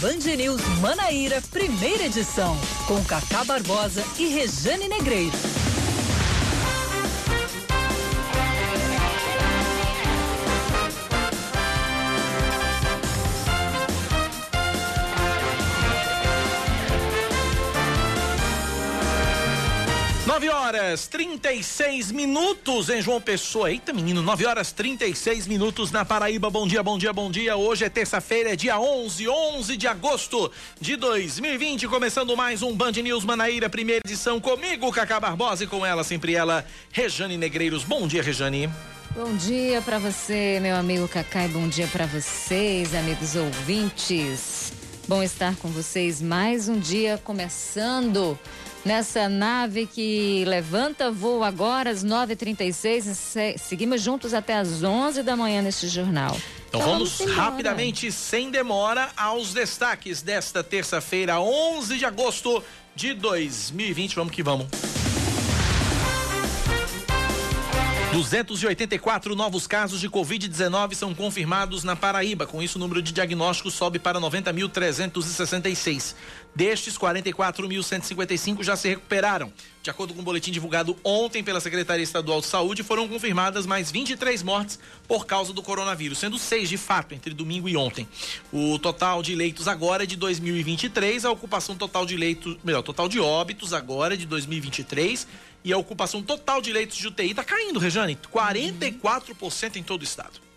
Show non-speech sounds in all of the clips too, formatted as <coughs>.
Band News Manaíra, primeira edição, com Cacá Barbosa e Rejane Negreiro. Horas 36 minutos em João Pessoa. Eita, menino, 9 horas 36 minutos na Paraíba. Bom dia, bom dia, bom dia. Hoje é terça-feira, é dia 11, 11 de agosto de 2020. Começando mais um Band News Manaíra, primeira edição comigo, Cacá Barbosa, e com ela, sempre ela, Rejane Negreiros. Bom dia, Rejane. Bom dia para você, meu amigo Cacá, e bom dia para vocês, amigos ouvintes. Bom estar com vocês mais um dia começando nessa nave que levanta voo agora às 9h36. Seguimos juntos até às 11 da manhã neste jornal. Então, então vamos, vamos rapidamente, sem demora, aos destaques desta terça-feira, 11 de agosto de 2020. Vamos que vamos. 284 novos casos de Covid-19 são confirmados na Paraíba. Com isso, o número de diagnósticos sobe para 90.366. Destes, 44.155 já se recuperaram. De acordo com o um boletim divulgado ontem pela Secretaria Estadual de Saúde, foram confirmadas mais 23 mortes por causa do coronavírus, sendo seis de fato entre domingo e ontem. O total de leitos agora é de 2023, a ocupação total de leitos, melhor, total de óbitos agora é de 2023 e a ocupação total de leitos de UTI está caindo, Rejane, 44% em todo o estado.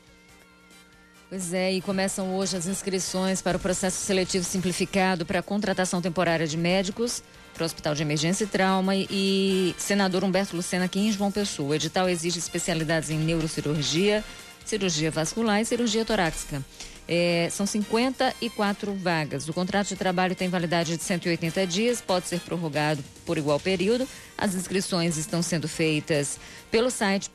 Pois é, e começam hoje as inscrições para o processo seletivo simplificado para a contratação temporária de médicos para o Hospital de Emergência e Trauma e senador Humberto Lucena aqui em João Pessoa. O edital exige especialidades em neurocirurgia, cirurgia vascular e cirurgia torácica. É, são 54 vagas. O contrato de trabalho tem validade de 180 dias, pode ser prorrogado por igual período. As inscrições estão sendo feitas pelo site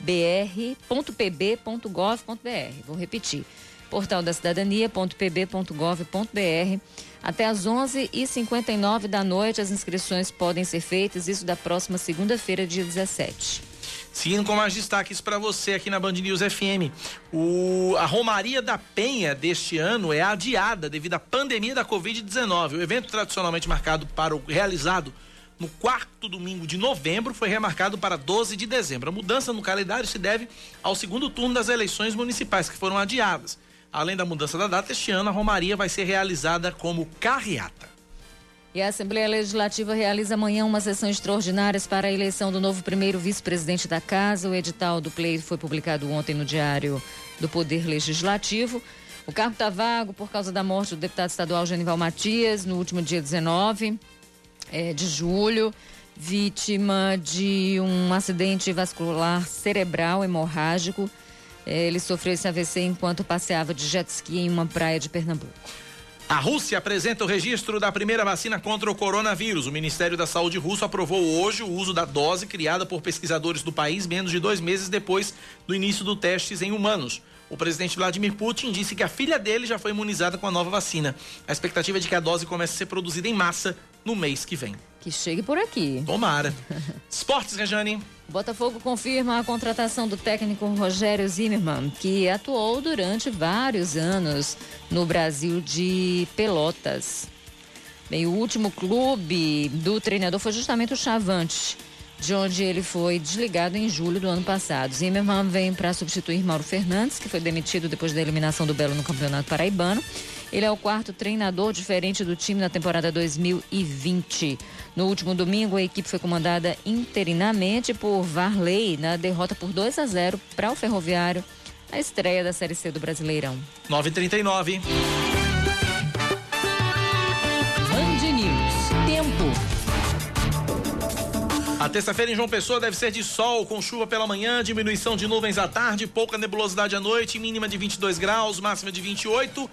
portaldacidadania.br.pb.gov.br. Vou repetir portaldacidadania.pb.gov.br. Até às 11h59 da noite, as inscrições podem ser feitas, isso da próxima segunda-feira, dia 17. Seguindo com mais destaques para você aqui na Band News FM. O, a Romaria da Penha deste ano é adiada devido à pandemia da Covid-19. O evento tradicionalmente marcado para o realizado no quarto domingo de novembro foi remarcado para 12 de dezembro. A mudança no calendário se deve ao segundo turno das eleições municipais, que foram adiadas. Além da mudança da data, este ano a Romaria vai ser realizada como carreata. E a Assembleia Legislativa realiza amanhã uma sessão extraordinária para a eleição do novo primeiro vice-presidente da Casa. O edital do pleito foi publicado ontem no Diário do Poder Legislativo. O cargo está vago por causa da morte do deputado estadual Genival Matias no último dia 19 é, de julho, vítima de um acidente vascular cerebral hemorrágico. É, ele sofreu esse AVC enquanto passeava de jet ski em uma praia de Pernambuco. A Rússia apresenta o registro da primeira vacina contra o coronavírus. O Ministério da Saúde russo aprovou hoje o uso da dose criada por pesquisadores do país menos de dois meses depois do início dos testes em humanos. O presidente Vladimir Putin disse que a filha dele já foi imunizada com a nova vacina. A expectativa é de que a dose comece a ser produzida em massa no mês que vem. Que chegue por aqui. Tomara. <laughs> Esportes, Rejane. Botafogo confirma a contratação do técnico Rogério Zimmermann, que atuou durante vários anos no Brasil de Pelotas. Bem, o último clube do treinador foi justamente o Chavante, de onde ele foi desligado em julho do ano passado. Zimmermann vem para substituir Mauro Fernandes, que foi demitido depois da eliminação do Belo no Campeonato Paraibano. Ele é o quarto treinador diferente do time na temporada 2020. No último domingo, a equipe foi comandada interinamente por Varley na derrota por 2 a 0 para o Ferroviário na estreia da Série C do Brasileirão. 9:39. A terça-feira em João Pessoa deve ser de sol, com chuva pela manhã, diminuição de nuvens à tarde, pouca nebulosidade à noite, mínima de 22 graus, máxima de 28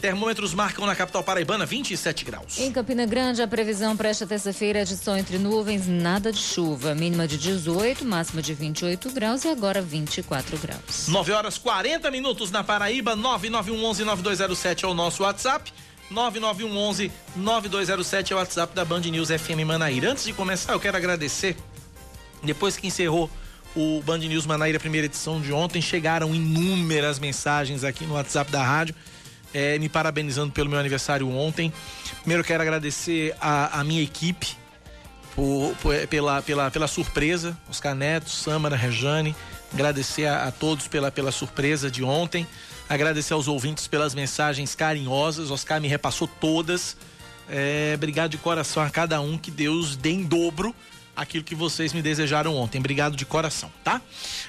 Termômetros marcam na capital paraibana 27 graus. Em Campina Grande, a previsão para esta terça-feira é de sol entre nuvens, nada de chuva. Mínima de 18, máxima de 28 graus e agora 24 graus. 9 horas 40 minutos na Paraíba, 991119207 é o nosso WhatsApp. 991119207 é o WhatsApp da Band News FM Manaíra. Antes de começar, eu quero agradecer. Depois que encerrou o Band News Manaíra primeira edição de ontem, chegaram inúmeras mensagens aqui no WhatsApp da rádio é, me parabenizando pelo meu aniversário ontem. Primeiro quero agradecer a, a minha equipe por, por, pela, pela, pela surpresa, Oscar Neto, Samara, Rejane. Agradecer a, a todos pela, pela surpresa de ontem. Agradecer aos ouvintes pelas mensagens carinhosas. Oscar me repassou todas. É, obrigado de coração a cada um. Que Deus dê em dobro aquilo que vocês me desejaram ontem. Obrigado de coração, tá?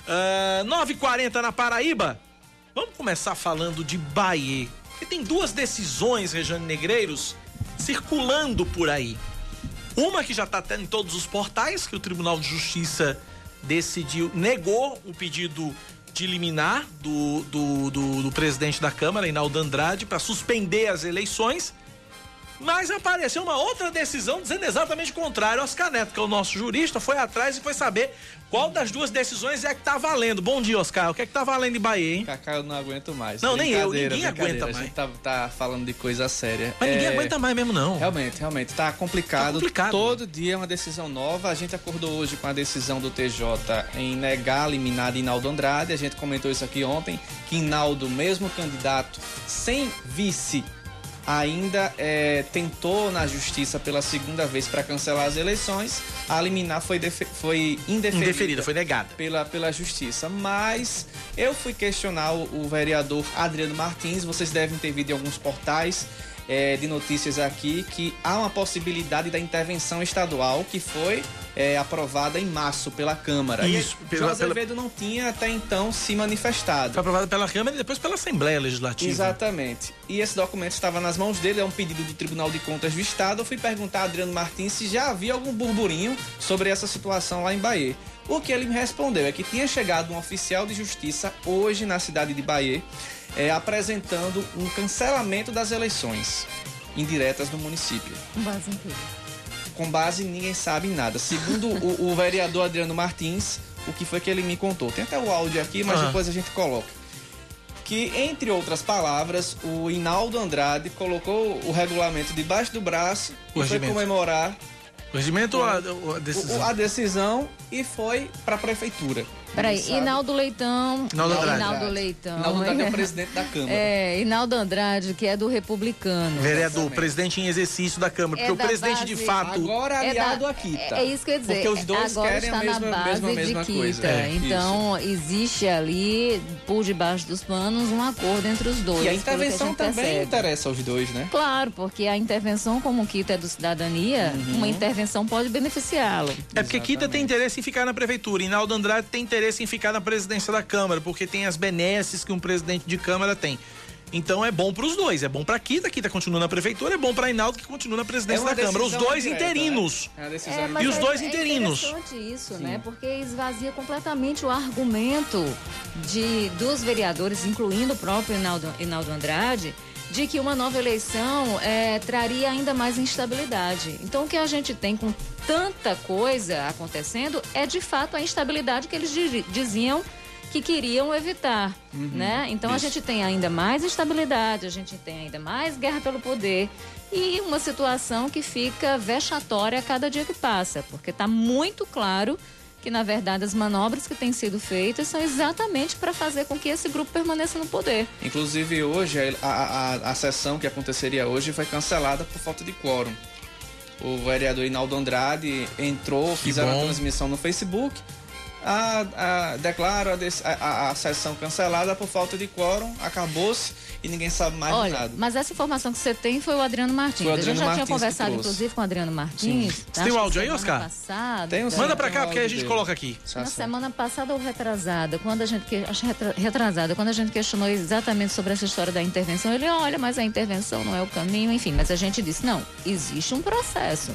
Uh, 9h40 na Paraíba. Vamos começar falando de Bahia. Porque tem duas decisões, Rejane Negreiros, circulando por aí. Uma que já está até em todos os portais, que o Tribunal de Justiça decidiu, negou o pedido de liminar do, do, do, do presidente da Câmara, Inaldo Andrade, para suspender as eleições. Mas apareceu uma outra decisão dizendo exatamente o contrário. Oscar Neto, que é o nosso jurista, foi atrás e foi saber qual das duas decisões é que tá valendo. Bom dia, Oscar. O que é que tá valendo em Bahia, hein? Cacá, eu não aguento mais. Não, nem eu. Ninguém aguenta mais. A gente tá, tá, falando de coisa séria. Mas é... ninguém aguenta mais mesmo, não. Realmente, realmente. Tá complicado. Tá complicado. Todo dia é uma decisão nova. A gente acordou hoje com a decisão do TJ em negar a eliminada Inaldo Andrade. A gente comentou isso aqui ontem, que Inaldo, mesmo candidato, sem vice ainda é, tentou na justiça pela segunda vez para cancelar as eleições. A liminar foi, foi indeferida, indeferida, foi negada pela, pela justiça. Mas eu fui questionar o, o vereador Adriano Martins. Vocês devem ter visto em alguns portais é, de notícias aqui que há uma possibilidade da intervenção estadual que foi é, aprovada em março pela Câmara. Isso. E pela, José Azevedo não tinha até então se manifestado. Foi aprovada pela Câmara e depois pela Assembleia Legislativa. Exatamente. E esse documento estava nas mãos dele, é um pedido do Tribunal de Contas do Estado. Eu fui perguntar a Adriano Martins se já havia algum burburinho sobre essa situação lá em Bahia. O que ele me respondeu é que tinha chegado um oficial de justiça hoje na cidade de Bahia é, apresentando um cancelamento das eleições indiretas no município. Com base em quê? Com base em ninguém sabe em nada. Segundo o, o, vereador Adriano Martins, o que foi que ele me contou. Tem até o áudio aqui, mas ah. depois a gente coloca. Que, entre outras palavras, o Inaldo Andrade colocou o regulamento debaixo do braço o e foi comemorar. O regimento ou a, a decisão? A decisão e foi para a prefeitura. Peraí, Inaldo Leitão. Inaldo Andrade. Inaldo Leitão. Inaldo Andrade é o <laughs> presidente da Câmara. É, Inaldo Andrade, que é do Republicano. Vereador, Exatamente. presidente em exercício da Câmara. É porque o presidente, base... de fato. Agora aliado é da... a Kita. É, isso que eu ia dizer. Porque os dois Agora querem está a mesma, na base mesma, mesma de coisa. É, então, isso. existe ali, por debaixo dos panos, um acordo entre os dois. E a intervenção a também percebe. interessa aos dois, né? Claro, porque a intervenção, como Kita é do cidadania, uhum. uma intervenção pode beneficiá-lo. É porque Kita tem interesse em ficar na prefeitura. Inaldo Andrade tem interesse em ficar na presidência da Câmara, porque tem as benesses que um presidente de Câmara tem. Então é bom para os dois, é bom para Kita, Kita continua na prefeitura, é bom para Inaldo que continua na presidência é da Câmara. Os dois direta, interinos. Né? É, e os dois é, interinos. É interessante isso, Sim. né? Porque esvazia completamente o argumento de dos vereadores, incluindo o próprio Inaldo, Inaldo Andrade, de que uma nova eleição é, traria ainda mais instabilidade. Então, o que a gente tem com tanta coisa acontecendo é de fato a instabilidade que eles diziam que queriam evitar, uhum, né? Então isso. a gente tem ainda mais instabilidade, a gente tem ainda mais guerra pelo poder e uma situação que fica vexatória a cada dia que passa, porque está muito claro que na verdade as manobras que têm sido feitas são exatamente para fazer com que esse grupo permaneça no poder. Inclusive hoje a, a, a sessão que aconteceria hoje foi cancelada por falta de quórum. O vereador Inaldo Andrade entrou, fizeram a transmissão no Facebook, a, a, declaro a, a, a, sessão cancelada por falta de quórum, acabou-se e ninguém sabe mais Olha, nada. Mas essa informação que você tem foi o Adriano Martins. Foi o Adriano a gente já Martins tinha conversado, inclusive, com o Adriano Martins. Você tem o áudio aí, Oscar? Passada, tem um, Manda pra cá, porque a gente dele. coloca aqui. Na semana passada ou retrasada, quando a gente. Acho retrasada, quando a gente questionou exatamente sobre essa história da intervenção, ele, olha, mas a intervenção não é o caminho, enfim. Mas a gente disse, não, existe um processo.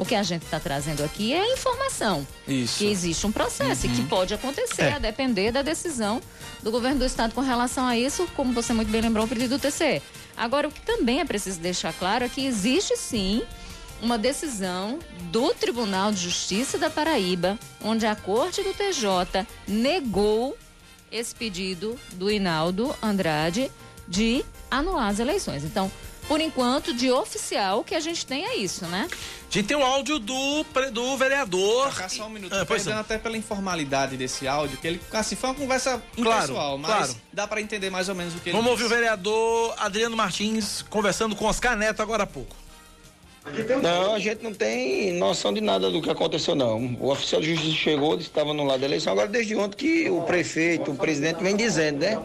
O que a gente está trazendo aqui é a informação. Isso. Que existe um processo uhum. e que pode acontecer, é. a depender da decisão do governo do estado com relação a isso, como você muito bem lembrou, o pedido do TCE. Agora, o que também é preciso deixar claro é que existe sim uma decisão do Tribunal de Justiça da Paraíba, onde a Corte do TJ negou esse pedido do Hinaldo Andrade de anular as eleições. Então, por enquanto, de oficial, que a gente tem é isso, né? A gente tem o áudio do, do vereador. Cá só um minuto, Ah, pois perdendo até pela informalidade desse áudio, que ele, assim, foi uma conversa Claro, impessoal, mas claro. dá pra entender mais ou menos o que ele Vamos ouvir o disse. vereador Adriano Martins conversando com Oscar Neto agora há pouco. Não, a gente não tem noção de nada do que aconteceu, não. O oficial de justiça chegou, estava no lado da eleição. Agora, desde ontem que o prefeito, o presidente vem dizendo, né?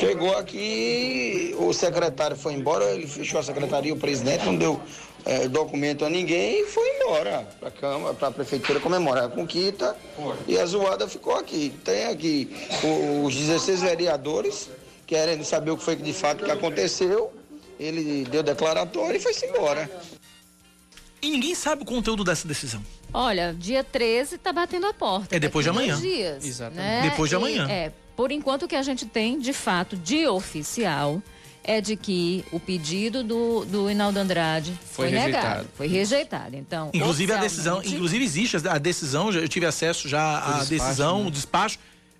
Chegou aqui, o secretário foi embora, ele fechou a secretaria, o presidente não deu eh, documento a ninguém e foi embora para a Câmara, para a Prefeitura comemorar a conquista. E a zoada ficou aqui. Tem aqui os 16 vereadores querendo saber o que foi que de fato que aconteceu. Ele deu declaratório e foi-se embora. E ninguém sabe o conteúdo dessa decisão. Olha, dia 13 tá batendo a porta. É depois de amanhã. dois Dias, Exatamente. né? Depois de E, amanhã. é, por enquanto o que a gente tem, de fato, de oficial, é de que o pedido do, do Inaldo Andrade Foi foi, negado. rejeitado. Foi rejeitado. Então, Inclusive a decisão, inclusive existe a decisão, já- eu tive acesso já à despacho, decisão, né? o despacho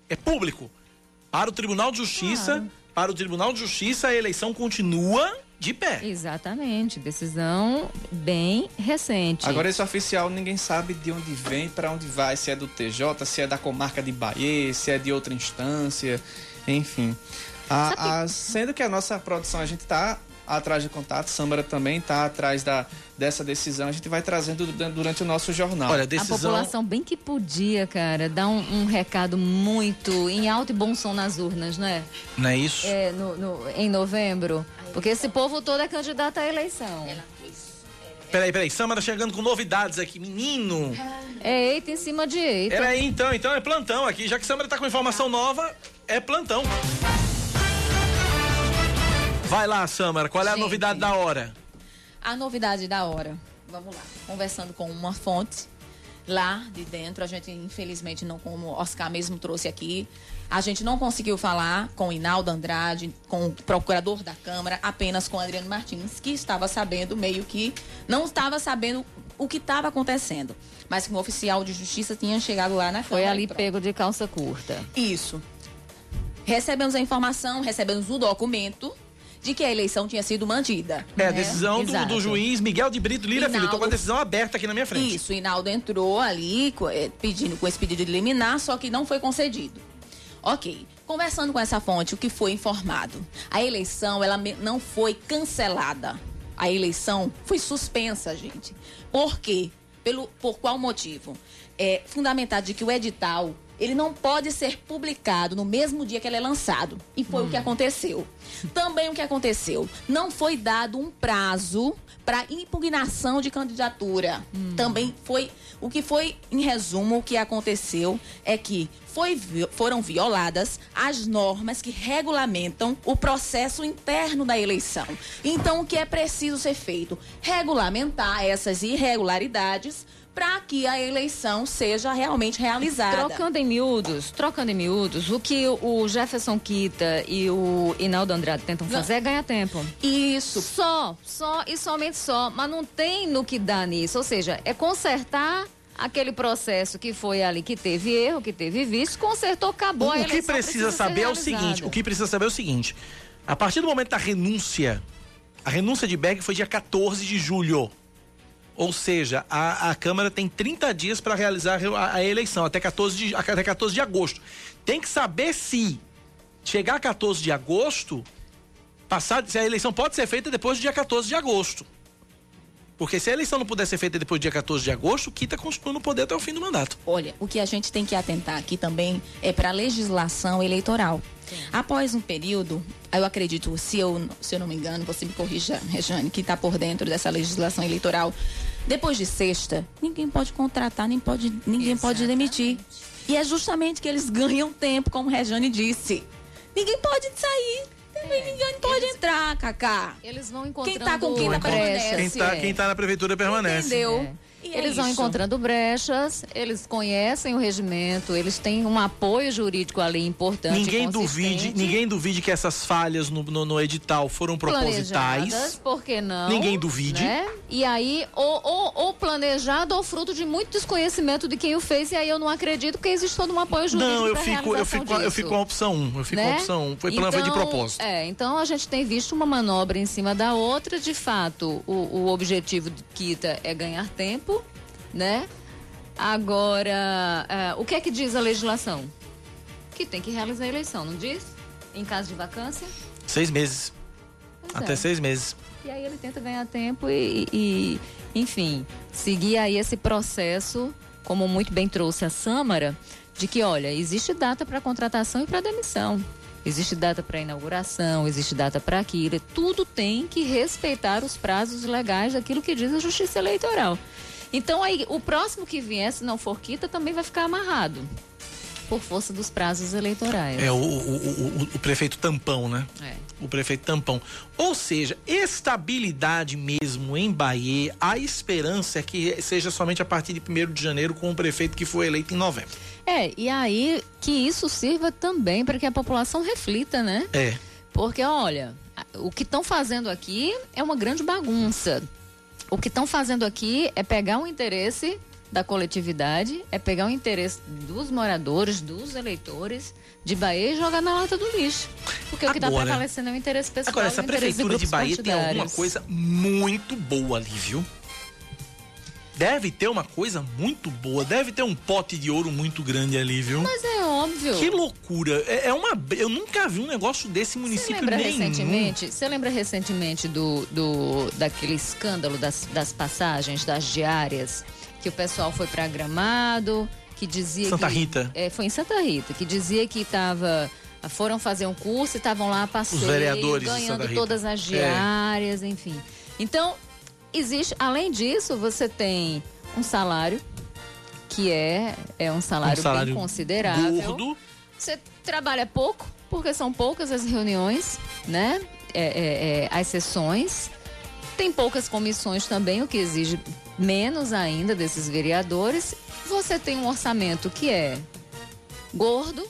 é público. Para o Tribunal de Justiça, para o Tribunal de Justiça a eleição continua de pé. Exatamente, decisão bem recente. Agora esse oficial ninguém sabe de onde vem, pra onde vai, se é do TJ, se é da comarca de Bahia, se é de outra instância, enfim. A- a- sendo que a nossa produção a gente tá atrás de contato, Sâmara também tá atrás da, dessa decisão, a gente vai trazendo du- durante o nosso jornal. Olha, a A decisão população bem que podia, cara, dar um, um recado muito em alto e bom som nas urnas, né? não é isso? É, no, no- em novembro. Porque esse povo todo é candidato à eleição. Peraí, peraí, Samara chegando com novidades aqui, menino. É eita em cima de eita. Peraí, então, então é plantão aqui, já que Samara tá com informação nova, é plantão. Vai lá, Samara, qual é a Gente. novidade da hora? A novidade da hora, vamos lá, conversando com uma fonte lá de dentro, a gente infelizmente não, como o Oscar mesmo trouxe aqui, a gente não conseguiu falar com o Inaldo Andrade, com o procurador da Câmara, apenas com o Adriano Martins, que estava sabendo meio que, não estava sabendo o que estava acontecendo, mas que um oficial de justiça tinha chegado lá na Foi Câmara ali e pronto. pego de calça curta. Isso. Recebemos a informação, recebemos o documento de que a eleição tinha sido mantida. É a né? decisão do, do juiz Miguel de Brito Lira Filho. Eu tô com a decisão aberta aqui na minha frente. Isso, o Hinaldo entrou ali eh, pedindo com esse pedido de liminar, só que não foi concedido. Ok. Conversando com essa fonte, o que foi informado? A eleição, ela não foi cancelada. A eleição foi suspensa, gente. Por quê? Pelo, por qual motivo? É fundamentado de que o edital, ele não pode ser publicado no mesmo dia que ele é lançado. E foi o que aconteceu. Também o que aconteceu? Não foi dado um prazo para impugnação de candidatura. Também foi o que foi em resumo o que aconteceu é que foi foram violadas as normas que regulamentam o processo interno da eleição. Então o que é preciso ser feito? Regulamentar essas irregularidades para que a eleição seja realmente realizada. Trocando em miúdos, trocando em miúdos, o que o Jefferson Quita e o Inaldo Andrade tentam fazer é ganhar tempo. Isso. Só, só e somente só. Mas não tem no que dar nisso. Ou seja, é consertar aquele processo que foi ali, que teve erro, que teve vício, consertou, acabou O, a o eleição. que precisa ser saber é o seguinte: o que precisa saber é o seguinte. A partir do momento da renúncia, a renúncia de Berg foi dia 14 de julho. Ou seja, a, a Câmara tem 30 dias para realizar a, a eleição, até 14, de, até 14 de agosto. Tem que saber se chegar a 14 de agosto, passar, se a eleição pode ser feita depois do dia 14 de agosto. Porque se a eleição não puder ser feita depois do dia 14 de agosto, o Kita continua no poder até o fim do mandato. Olha, o que a gente tem que atentar aqui também é para a legislação eleitoral. Após um período, eu acredito, se eu, se eu não me engano, você me corrija, Rejane, que está por dentro dessa legislação eleitoral. Depois de sexta, ninguém pode contratar, nem pode, ninguém pode demitir. E é justamente que eles ganham tempo, como Rejane disse. Ninguém pode sair, ninguém pode entrar, Cacá. Eles vão encontrando Quem tá com quem tá brechas. permanece. Quem tá, quem tá na prefeitura permanece. Entendeu? É. E é eles vão isso. encontrando brechas, eles conhecem o regimento, eles têm um apoio jurídico ali importante. Ninguém duvide, ninguém duvide que essas falhas no, no, no edital foram planejadas, propositais. por que não? Ninguém duvide. né? E aí, ou, ou, ou planejado ou fruto de muito desconhecimento de quem o fez, e aí eu não acredito que existe todo um apoio jurídico Não, eu fico, eu fico, eu disso, fico com a opção 1. Eu fico com né? a opção 1. Foi, plan- foi de Então, propósito. É, então a gente tem visto uma manobra em cima da outra. De fato, o, o objetivo de Kita é ganhar tempo, né? Agora, é, o que é que diz a legislação? Que tem que realizar a eleição, não diz? Em caso de vacância? Seis meses. Pois Até é. seis meses. E aí ele tenta ganhar tempo e, e, enfim, seguir aí esse processo, como muito bem trouxe a Sâmara, de que, olha, existe data para contratação e para demissão. Existe data para inauguração, existe data para aquilo. Tudo tem que respeitar os prazos legais daquilo que diz a Justiça Eleitoral. Então, aí, o próximo que vier, se não for quita, também vai ficar amarrado. Por força dos prazos eleitorais. É o, o, o, o- prefeito tampão, né? É. O prefeito tampão. Ou seja, estabilidade mesmo em Bahia, a esperança é que seja somente a partir de 1 de janeiro com o prefeito que foi eleito em novembro. É, e aí que isso sirva também para que a população reflita, né? É. Porque, olha, o que estão fazendo aqui é uma grande bagunça. O que estão fazendo aqui é pegar o interesse da coletividade, é pegar o interesse dos moradores, dos eleitores de Bahia e jogar na lata do lixo. Porque o que está Agora- prevalecendo é o interesse pessoal. Agora, e essa prefeitura de Bahia tem alguma coisa muito boa ali, viu? Deve ter uma coisa muito boa, deve ter um pote de ouro muito grande ali, viu? Mas é óbvio. Que loucura! É, é uma. Eu nunca vi um negócio desse em Você município lembra nenhum. recentemente? Você lembra recentemente do, do daquele escândalo das, das passagens das diárias que o pessoal foi para Gramado, que dizia Santa que, Rita. É, foi em Santa Rita, que dizia que estava foram fazer um curso e estavam lá de ganhando todas as É. diárias, enfim. Então, existe, além disso, você tem um salário que é, é um salário, Um salário bem considerável. Gordo. Você trabalha pouco, porque são poucas as reuniões, né? É, é, é, as sessões. Tem poucas comissões também, o que exige menos ainda desses vereadores. Você tem um orçamento que é gordo.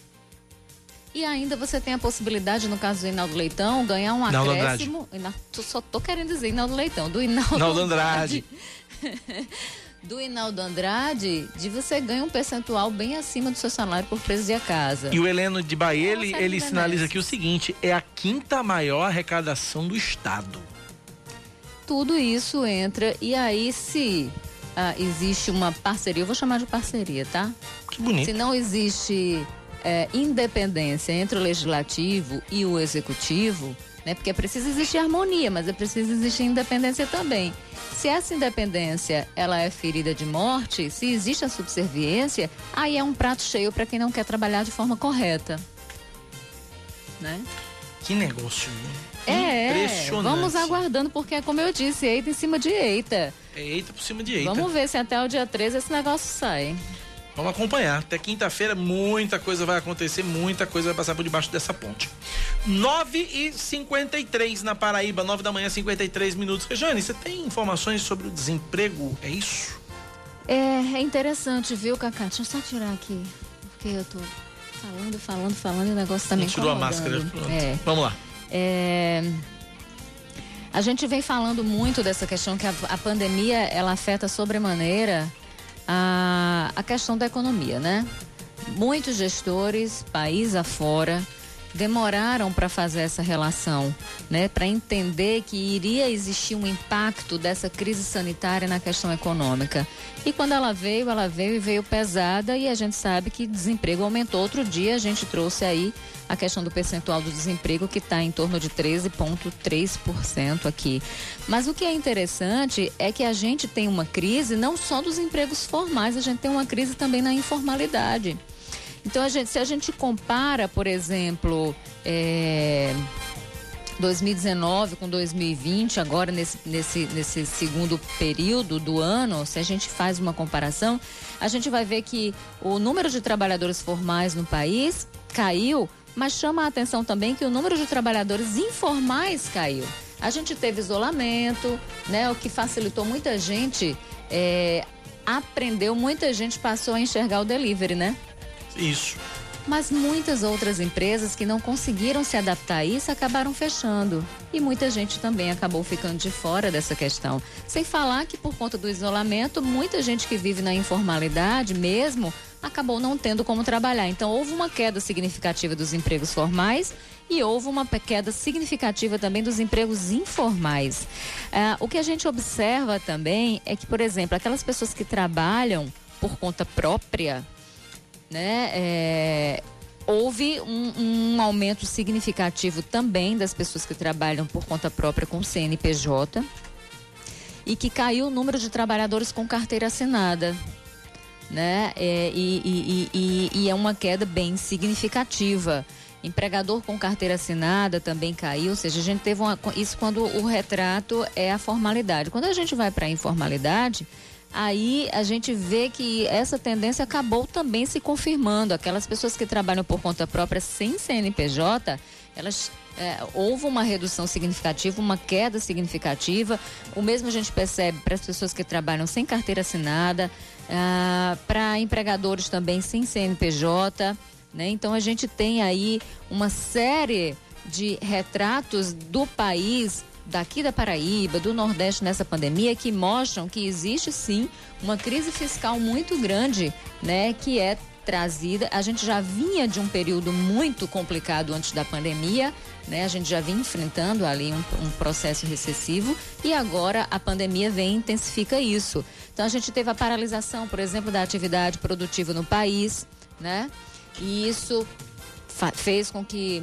E ainda você tem a possibilidade, no caso do Hinaldo Leitão, ganhar um Hinaldo acréscimo. Ina- tu- Só tô querendo dizer Hinaldo Leitão, do Hinaldo, Hinaldo Andrade. <laughs> do Hinaldo Andrade, de você ganhar um percentual bem acima do seu salário por presidir a casa. E o Heleno de Bahia, É ele, de sinaliza aqui o seguinte: é a quinta maior arrecadação do Estado. tudo isso entra e aí se ah, existe uma parceria, eu vou chamar de parceria, tá? Que bonito. Se não existe eh, independência entre o legislativo e o executivo, né? Porque é preciso existir harmonia, mas é preciso existir independência também. Se essa independência ela é ferida de morte, se existe a subserviência, aí é um prato cheio para quem não quer trabalhar de forma correta, né? Que negócio? É, Impressionante. vamos aguardando, porque é como eu disse, eita em cima de eita. É eita por cima de eita. Vamos ver se até o dia 13 esse negócio sai. Vamos acompanhar. Até quinta-feira, muita coisa vai acontecer, muita coisa vai passar por debaixo dessa ponte. 9 e 53 na Paraíba, 9 da manhã, 53 minutos. Rejane, você tem informações sobre o desemprego? É isso? É, é interessante, viu, Cacá? Deixa eu só tirar aqui, porque eu tô falando, falando, falando e o negócio tá me tirou a máscara. É. Vamos lá. É, A gente vem falando muito dessa questão que a, a pandemia ela afeta sobremaneira a, a questão da economia, né? Muitos gestores, país afora, demoraram para fazer essa relação, né? Para entender que iria existir um impacto dessa crise sanitária na questão econômica. E quando ela veio, ela veio e veio pesada e a gente sabe que desemprego aumentou. Outro dia a gente trouxe aí a questão do percentual do desemprego que está em torno de 13,3% aqui. Mas o que é interessante é que a gente tem uma crise não só dos empregos formais, a gente tem uma crise também na informalidade. Então, a gente, se a gente compara, por exemplo, é, 2019 com 2020, agora nesse, nesse, nesse segundo período do ano, se a gente faz uma comparação, a gente vai ver que o número de trabalhadores formais no país caiu, mas chama a atenção também que o número de trabalhadores informais caiu. A gente teve isolamento, né, o que facilitou muita gente é, aprendeu, muita gente passou a enxergar o delivery, né? Isso. Mas muitas outras empresas que não conseguiram se adaptar a isso acabaram fechando. E muita gente também acabou ficando de fora dessa questão. Sem falar que, por conta do isolamento, muita gente que vive na informalidade mesmo acabou não tendo como trabalhar. Então, houve uma queda significativa dos empregos formais e houve uma queda significativa também dos empregos informais. Ah, o que a gente observa também é que, por exemplo, aquelas pessoas que trabalham por conta própria, né, é, houve um, um, aumento significativo também das pessoas que trabalham por conta própria com CNPJ e que caiu o número de trabalhadores com carteira assinada. Né? É, e, e, e, e é uma queda bem significativa. Empregador com carteira assinada também caiu, ou seja, a gente teve uma, isso quando o retrato é a formalidade. Quando a gente vai para a informalidade, aí a gente vê que essa tendência acabou também se confirmando. Aquelas pessoas que trabalham por conta própria sem CNPJ, elas é, houve uma redução significativa, uma queda significativa. O mesmo a gente percebe para as pessoas que trabalham sem carteira assinada, ah, para empregadores também sem CNPJ. Né? Então a gente tem aí uma série de retratos do país daqui da Paraíba, do Nordeste nessa pandemia, que mostram que existe sim uma crise fiscal muito grande, né, que é trazida. A gente já vinha de um período muito complicado antes da pandemia, né? A gente já vinha enfrentando ali um, um processo recessivo e agora a pandemia vem e intensifica isso. Então a gente teve a paralisação, por exemplo, da atividade produtiva no país, né? E isso fez com que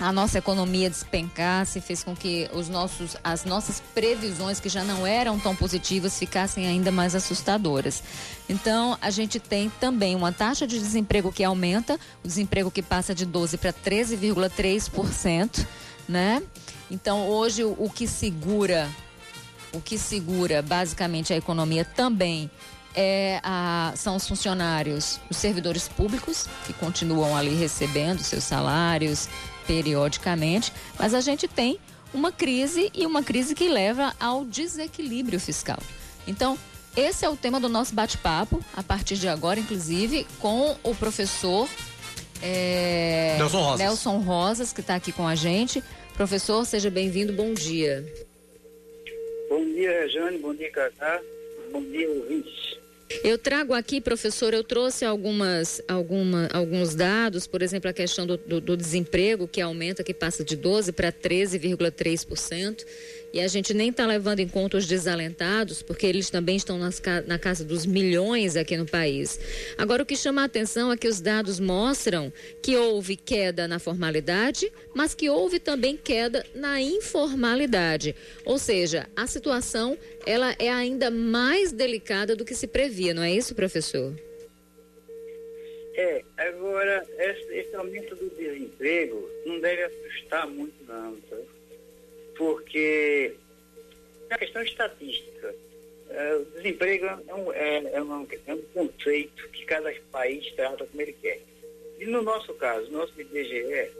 a nossa economia despencasse, fez com que os nossos, as nossas previsões, que já não eram tão positivas, ficassem ainda mais assustadoras. Então, a gente tem também uma taxa de desemprego que aumenta, o desemprego que passa de 12% para 13,3%, né? Então, hoje, o, que segura, o que segura basicamente a economia também é a, são os funcionários, os servidores públicos, que continuam ali recebendo seus salários periodicamente, mas a gente tem uma crise e uma crise que leva ao desequilíbrio fiscal. Então, esse é o tema do nosso bate-papo, a partir de agora, inclusive, com o professor é, Nelson Rosas, Nelson Rosas que está aqui com a gente. Professor, seja bem-vindo, bom dia. Bom dia, Rejane, bom dia, Cacá, bom dia, ouvintes. Eu trago aqui, professor, eu trouxe algumas, alguma, alguns dados, por exemplo, a questão do, do, do desemprego, que aumenta, que passa de 12% para 13,3%. E a gente nem está levando em conta os desalentados, porque eles também estão nas, na casa dos milhões aqui no país. Agora, o que chama a atenção é que os dados mostram que houve queda na formalidade, mas que houve também queda na informalidade. Ou seja, a situação ela é ainda mais delicada do que se previa, não é isso, professor? É, agora, esse, esse aumento do desemprego não deve assustar muito, não, tá? Porque é uma questão estatística. É, o desemprego é um, é, é, um, é um conceito que cada país trata como ele quer. E no nosso caso, nosso IBGE, é,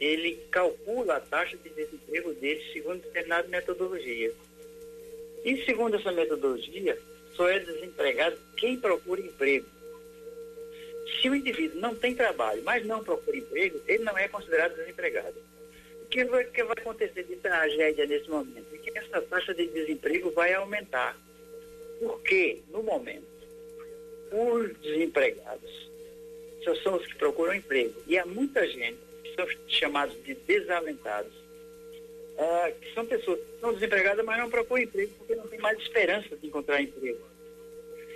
ele calcula a taxa de desemprego dele segundo determinada metodologia. E segundo essa metodologia, só é desempregado quem procura emprego. Se o indivíduo não tem trabalho, mas não procura emprego, ele não é considerado desempregado que vai, que vai acontecer de tragédia nesse momento? É que essa taxa de desemprego vai aumentar. Porque, no momento, os desempregados são os que procuram emprego. E há muita gente, que são chamados de desalentados, uh, que são pessoas que são desempregadas, mas não procuram emprego porque não tem mais esperança de encontrar emprego.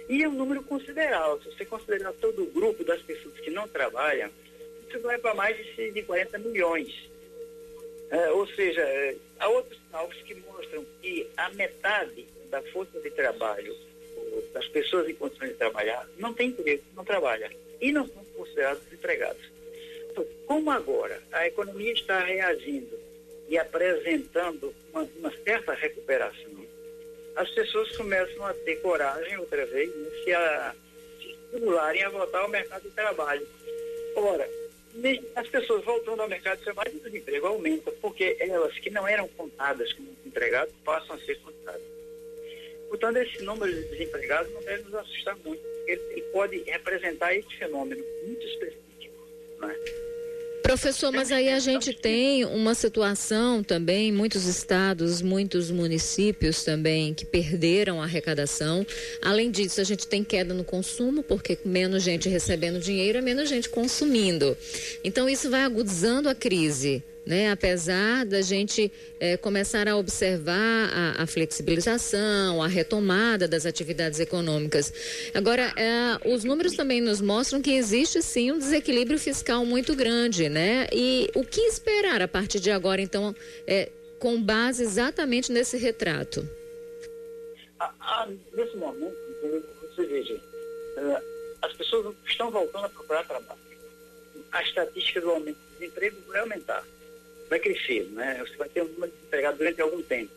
E é um número considerável. Se você considerar todo o grupo das pessoas que não trabalham, isso vai para mais de 40 milhões. É, ou seja, é, há outros cálculos que mostram que a metade da força de trabalho das pessoas em condições de trabalhar não tem emprego, não trabalha e não são considerados desempregados. Então, como agora a economia está reagindo e apresentando uma, uma certa recuperação, as pessoas começam a ter coragem outra vez né, se, a, se estimularem a voltar ao mercado de trabalho. Ora, as pessoas voltando ao mercado de trabalho, o desemprego aumenta, porque elas que não eram contadas como empregados passam a ser contadas. Portanto, esse número de desempregados não deve nos assustar muito. Ele, ele pode representar esse fenômeno muito específico. Professor, mas aí a gente tem uma situação também, muitos estados, muitos municípios também que perderam a arrecadação. Além disso, a gente tem queda no consumo, porque menos gente recebendo dinheiro é menos gente consumindo. Então, isso vai agudizando a crise né? Apesar da gente é, começar a observar a, a, flexibilização, a retomada das atividades econômicas. Agora, é, os números também nos mostram que existe sim um desequilíbrio fiscal muito grande, né? E o que esperar a partir de agora, então, é, com base exatamente nesse retrato? nesse momento, você veja, as pessoas estão voltando a procurar trabalho. A estatística do aumento do desemprego vai aumentar vai crescer, né? Você vai ter um número de desempregados durante algum tempo.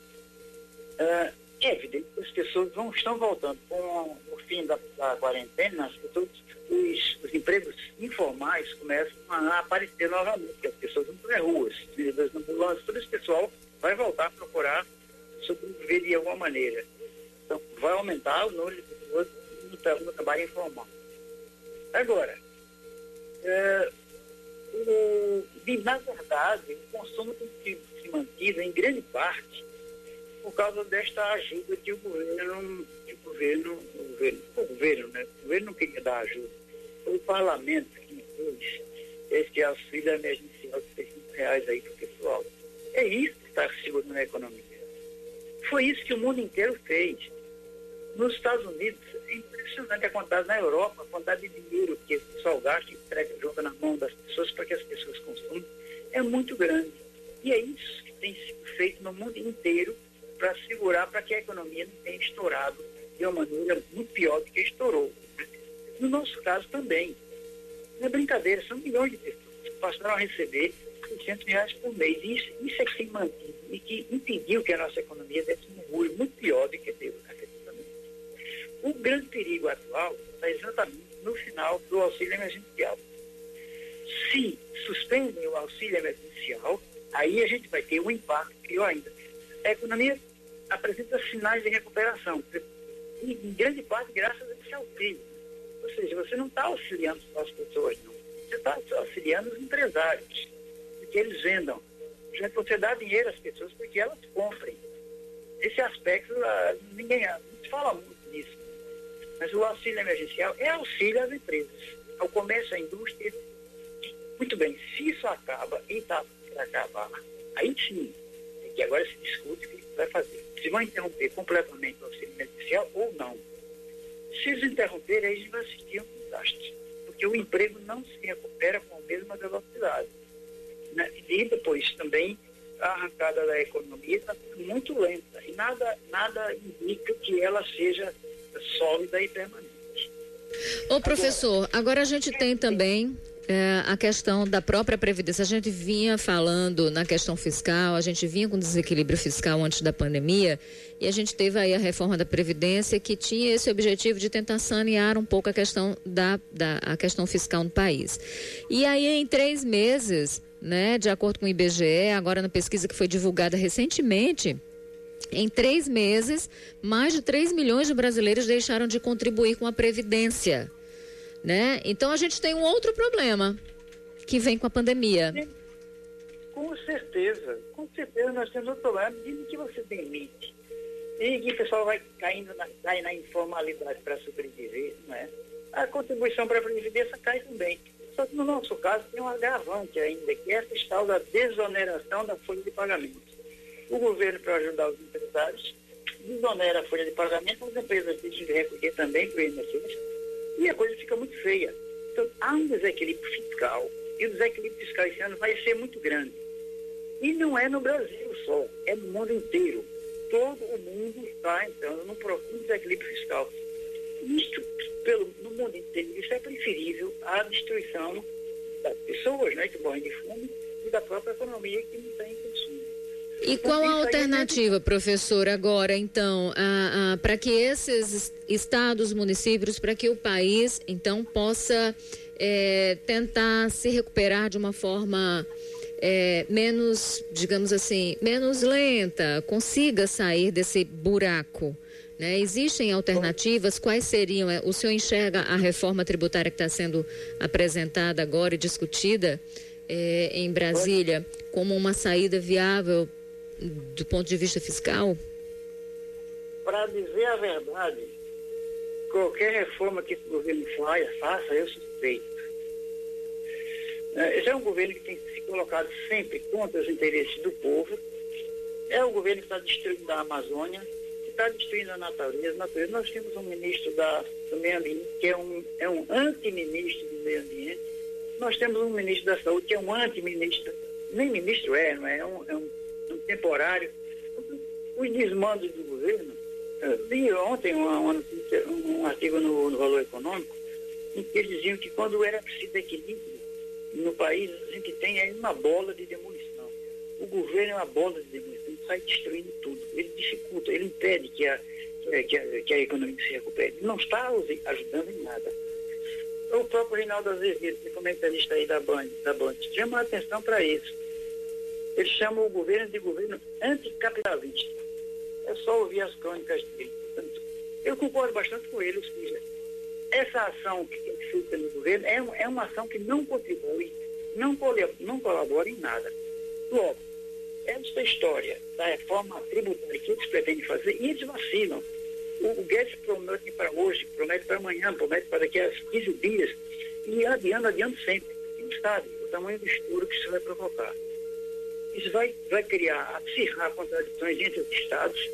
Uh, é evidente que as pessoas vão, estão voltando com o fim da, da quarentena, as pessoas, os, os, empregos informais começam a aparecer novamente, que as pessoas vão para as ruas, vendedores ambulâncias, todo esse pessoal vai voltar a procurar sobreviver de alguma maneira. Então, vai aumentar o número de pessoas no, no trabalho informal. Agora, uh, na verdade, o consumo tem se, se mantido em grande parte por causa desta ajuda que o governo, que o governo, o governo, o governo, né? O governo não queria dar ajuda. Foi o parlamento que impôs esse auxílio emergencial de 600 reais aí para o pessoal. É isso que está segurando a economia. Foi isso que o mundo inteiro fez. Nos Estados Unidos, é impressionante a quantidade, na Europa, a quantidade de dinheiro que o pessoal gasta entrega, joga na mão das pessoas para que as pessoas consumam, é muito grande. E é isso que tem sido feito no mundo inteiro para segurar para que a economia não tenha estourado de uma maneira muito pior do que estourou. No nosso caso também. Não é brincadeira, são milhões de pessoas que passaram a receber 600 reais por mês. Isso, isso é que tem mantido e que impediu que a nossa economia desse um mergulho muito pior do que deu. O grande perigo atual está exatamente no final do auxílio emergencial. Se suspendem o auxílio emergencial, aí a gente vai ter um impacto pior ainda. A economia apresenta sinais de recuperação, em grande parte graças a esse auxílio. Ou seja, você não está auxiliando as pessoas, não. Você está auxiliando os empresários, porque eles vendam. Você dá dinheiro às pessoas porque elas comprem. Esse aspecto, ah, ninguém fala muito nisso. Mas o auxílio emergencial é auxílio às empresas, ao comércio, à indústria. Muito bem, se isso acaba e está para acabar, aí sim, é que agora se discute o que vai fazer. Se vão interromper completamente o auxílio emergencial ou não. Se eles interromperem, aí vai assistir um desastre, porque o emprego não se recupera com a mesma velocidade. Né? E depois também a arrancada da economia está muito lenta e nada, nada indica que ela seja sólida e permanente. Ô professor, agora, agora a gente tem também é, a questão da própria Previdência. A gente vinha falando na questão fiscal, a gente vinha com desequilíbrio fiscal antes da pandemia e a gente teve aí a reforma da Previdência que tinha esse objetivo de tentar sanear um pouco a questão, da, da a questão fiscal no país. E aí, em três meses, né, de acordo com o IBGE, agora na pesquisa que foi divulgada recentemente, em três meses, mais de 3 milhões de brasileiros deixaram de contribuir com a Previdência. Né? Então a gente tem um outro problema que vem com a pandemia. Com certeza, com certeza nós temos outro problema de que você demite. E que o pessoal vai caindo na, cai na informalidade para sobreviver, né? A contribuição para a Previdência cai também. Só que no nosso caso tem um agravante ainda, que é essa tal da desoneração da folha de pagamento o governo, para ajudar os empresários, desonera a folha de pagamento, as empresas têm de recolher também o INSS, e a coisa fica muito feia. Então, há um desequilíbrio fiscal, e o desequilíbrio fiscal esse ano vai ser muito grande. E não é no Brasil só, é no mundo inteiro. Todo o mundo está entrando num profundo desequilíbrio fiscal. Isso, pelo, no mundo inteiro, isso é preferível à destruição das pessoas né, que morrem de fome e da própria economia que não tem. E qual a alternativa, professor, agora, então, para que esses estados, municípios, para que o país, então, possa é, tentar se recuperar de uma forma é, menos, digamos assim, menos lenta, consiga sair desse buraco? Né? Existem alternativas? Quais seriam? É, o senhor enxerga a reforma tributária que está sendo apresentada agora e discutida é, em Brasília como uma saída viável do ponto de vista fiscal? Para dizer a verdade, qualquer reforma que esse governo faça, eu suspeito. É, esse é um governo que tem se colocado sempre contra os interesses do povo. É o governo que está destruindo a Amazônia, que está destruindo a natureza. natureza. Nós temos um ministro da, do meio ambiente que é um, é um anti-ministro do meio ambiente. Nós temos um ministro da saúde que é um anti-ministro, nem ministro é, não é? É um, é um, um temporário. Os desmandos do governo eu ontem uma, uma um artigo no, no, Valor Econômico em que eles diziam que quando era preciso equilíbrio no país, a gente tem aí uma bola de demolição. O governo é uma bola de demolição, sai destruindo tudo. Ele dificulta, ele impede que a, que a, que a economia se recupere. Não está ajudando em nada. O próprio Reinaldo Azevedo, é comentarista aí da Band, da Band chama a atenção para isso. Ele chama o governo de governo anticapitalista é só ouvir as crônicas dele. Eu concordo bastante com ele, seja, essa ação que tem feita pelo governo é, é uma ação que não contribui, não, não colabora em nada. Logo, essa história da reforma tributária que eles pretendem fazer, e eles vacilam. O, o Guedes promete para hoje, promete para amanhã, promete para daqui a 15 dias, e adiando, adiando sempre. Quem sabe o tamanho do estouro que isso vai provocar. Isso vai, vai criar, acirrar contradições entre os Estados,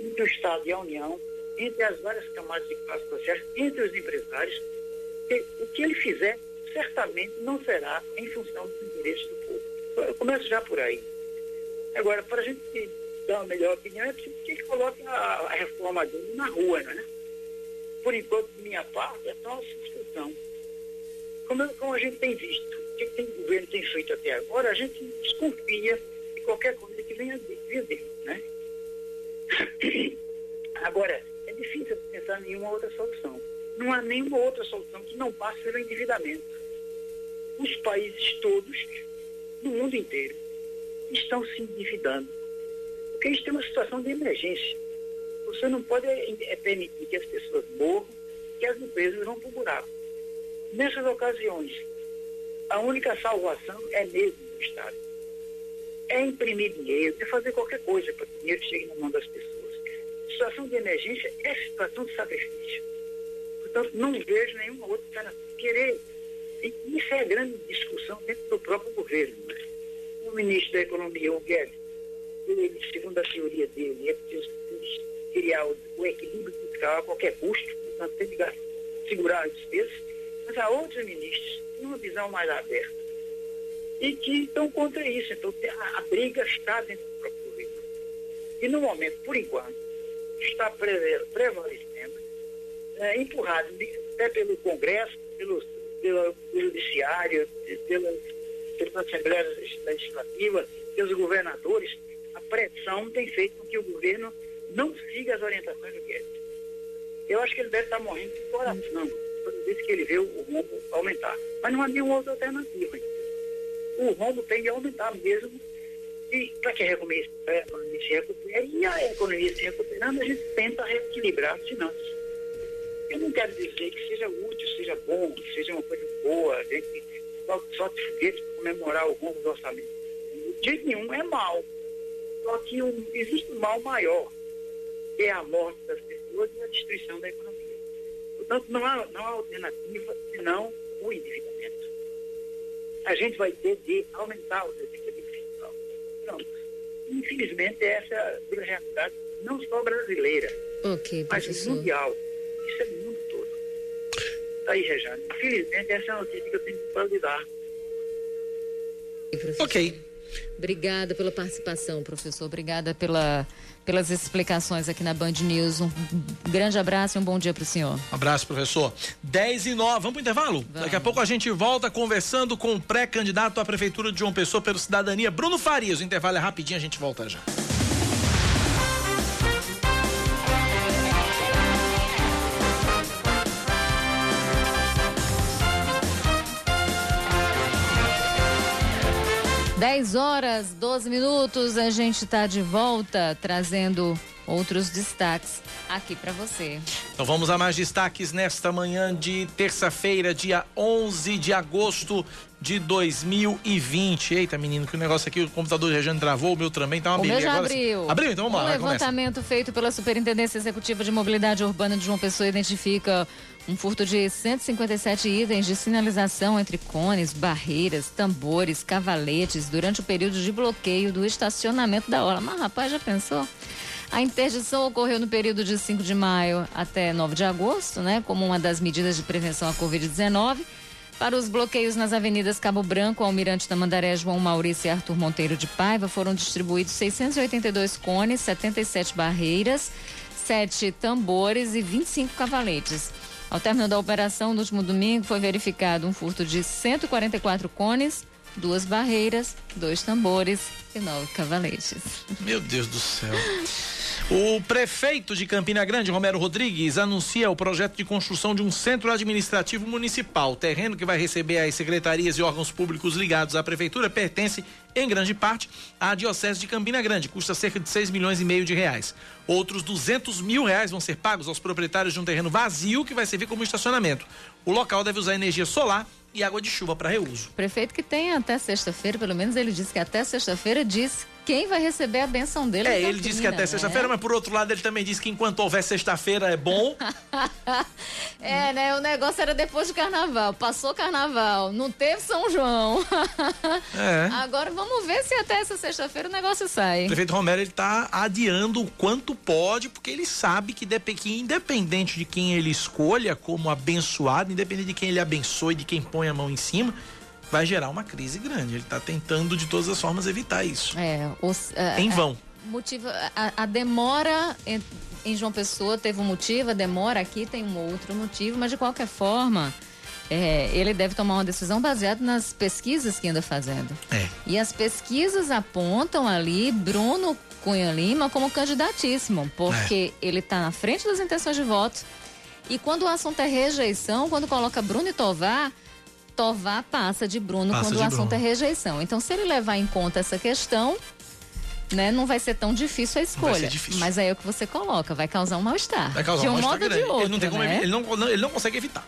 entre o Estado e a União, entre as várias camadas de classes sociais, entre os empresários. O que ele fizer, certamente não será em função dos interesses do povo. Eu começo já por aí. Agora, para a gente dar uma melhor opinião, é preciso que ele coloque a, a reforma dele na rua, né? Por enquanto, de minha parte, é só uma substituição. Como, como a gente tem visto, que tem, o governo tem feito até agora, a gente desconfia de qualquer coisa que venha dele, né? <coughs> Agora, é difícil pensar em nenhuma outra solução. Não há nenhuma outra solução que não passe pelo endividamento. Os países todos, no mundo inteiro, estão se endividando. Porque eles têm uma situação de emergência. Você não pode é, permitir que as pessoas morram, que as empresas vão para o buraco. Nessas ocasiões, a única salvação é mesmo do Estado. É imprimir dinheiro, é fazer qualquer coisa para que o dinheiro chegue na mão das pessoas. Situação de emergência é situação de sacrifício. Portanto, não vejo nenhuma outra alternativa. Querer. Isso é grande discussão dentro do próprio governo. Né? O ministro da Economia, o Guedes, ele, segundo a teoria dele, é preciso criar o, o equilíbrio fiscal a qualquer custo, portanto, tem que segurar as despesas. Mas há outros ministros uma visão mais aberta. E que estão contra isso. Então, a, a briga está dentro do próprio governo. E, no momento, por enquanto, está prevalecendo, é, empurrado até pelo Congresso, pelo, pelo, pelo Judiciário, pela, pela Assembleia Legislativa, pelos governadores, a pressão tem feito com que o governo não siga as orientações do Guedes. Eu acho que ele deve estar morrendo de coração toda vez que ele vê o rombo aumentar. Mas não há nenhuma outra alternativa. O rombo tem de aumentar mesmo. E para que a economia, se recupere e a economia se recuperando, a gente tenta reequilibrar as finanças. Eu não quero dizer que seja útil, seja bom, que seja uma coisa boa, a gente só de foguete para comemorar o rombo do orçamento. De jeito nenhum é mal. Só que um, existe um mal maior, que é a morte das pessoas e a destruição da economia. Portanto, não há, não há alternativa senão o endividamento. A gente vai ter de aumentar o desequilíbrio fiscal. Pronto. Infelizmente, essa é a realidade não só brasileira, okay, mas mundial. Isso é no mundo todo. Tá aí, Rejane. Infelizmente, essa é a notícia que eu tenho para lhe dar. Ok. Obrigada pela participação, professor. Obrigada pela, pelas explicações aqui na Band News. Um grande abraço e um bom dia para o senhor. Um abraço, professor. 10 e 9. Vamos para o intervalo? Vamos. Daqui a pouco a gente volta conversando com o pré-candidato à Prefeitura de João Pessoa pelo Cidadania, Bruno Farias. O intervalo é rapidinho, a gente volta já. 10 horas, 12 minutos, a gente está de volta trazendo outros destaques aqui para você. Então vamos a mais destaques nesta manhã de terça-feira, dia 11 de agosto de 2020. Eita, menino, que o negócio aqui, o computador já travou, o meu também tá uma o beleza. Meu já Agora, abriu. Abriu, então vamos um lá. levantamento feito pela Superintendência Executiva de Mobilidade Urbana de João Pessoa identifica um furto de 157 itens de sinalização entre cones, barreiras, tambores, cavaletes durante o período de bloqueio do estacionamento da hora. Mas rapaz, já pensou? A interdição ocorreu no período de 5 de maio até 9 de agosto, né, como uma das medidas de prevenção à Covid-19. Para os bloqueios nas avenidas Cabo Branco, Almirante Tamandaré, João Maurício e Arthur Monteiro de Paiva, foram distribuídos 682 cones, 77 barreiras, 7 tambores e 25 cavaletes. Ao término da operação, no último domingo, foi verificado um furto de 144 cones, duas barreiras, dois tambores e nove cavaletes. Meu Deus do céu. O prefeito de Campina Grande, Romero Rodrigues, anuncia o projeto de construção de um centro administrativo municipal. O terreno que vai receber as secretarias e órgãos públicos ligados à prefeitura pertence, em grande parte, à Diocese de Campina Grande. Custa cerca de 6 milhões e meio de reais. Outros 200 mil reais vão ser pagos aos proprietários de um terreno vazio que vai servir como estacionamento. O local deve usar energia solar e água de chuva para reuso. Prefeito que tem até sexta-feira, pelo menos ele disse que até sexta-feira diz quem vai receber a benção dele. É, ele disse que até sexta-feira, né? mas por outro lado ele também disse que enquanto houver sexta-feira é bom. <laughs> é, né? O negócio era depois do carnaval. Passou carnaval, não teve São João. <laughs> é. Agora vamos ver se até essa sexta-feira o negócio sai. O prefeito Romero ele tá adiando o quanto pode, porque ele sabe que, que independente de quem ele escolha como abençoado, independente de quem ele abençoe, de quem põe a mão em cima, vai gerar uma crise grande. Ele está tentando de todas as formas evitar isso. É, os, uh, em vão. motivo, a, a demora em, em, João Pessoa teve um motivo, a demora aqui tem um outro motivo, mas de qualquer forma. É, ele deve tomar uma decisão baseada nas pesquisas que anda fazendo. É. E as pesquisas apontam ali Bruno Cunha Lima como candidatíssimo, porque é. ele está na frente das intenções de voto. E quando o assunto é rejeição, quando coloca Bruno e Tovar, Tovar passa de Bruno passa quando de o assunto Bruno. é rejeição. Então, se ele levar em conta essa questão, né, não vai ser tão difícil a escolha. Difícil. Mas aí é o que você coloca, vai causar um mal-estar. Vai causar de um, um modo ou de outro. Ele não, tem como, né? ele, não, ele não consegue evitar.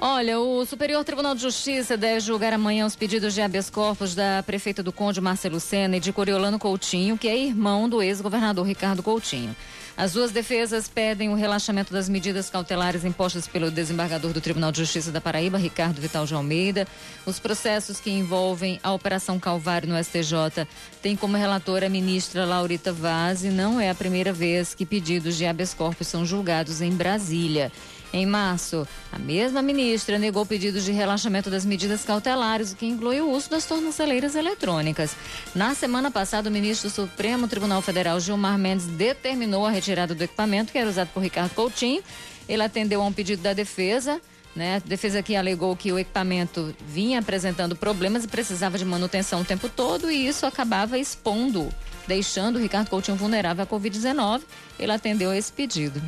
Olha, o Superior Tribunal de Justiça deve julgar amanhã os pedidos de habeas corpus da prefeita do Conde, Marcelo Sena, e de Coriolano Coutinho, que é irmão do ex-governador Ricardo Coutinho. As duas defesas pedem o relaxamento das medidas cautelares impostas pelo desembargador do Tribunal de Justiça da Paraíba, Ricardo Vital de Almeida. Os processos que envolvem a Operação Calvário no STJ têm como relatora a ministra Laurita Vaz e não é a primeira vez que pedidos de habeas corpus são julgados em Brasília. Em março, a mesma ministra negou pedidos de relaxamento das medidas cautelares, o que inclui o uso das tornozeleiras eletrônicas. Na semana passada, o ministro do Supremo Tribunal Federal, Gilmar Mendes, determinou a retirada do equipamento que era usado por Ricardo Coutinho. Ele atendeu a um pedido da defesa. Né? A defesa aqui alegou que o equipamento vinha apresentando problemas e precisava de manutenção o tempo todo e isso acabava expondo, deixando o Ricardo Coutinho vulnerável à Covid-19. Ele atendeu a esse pedido.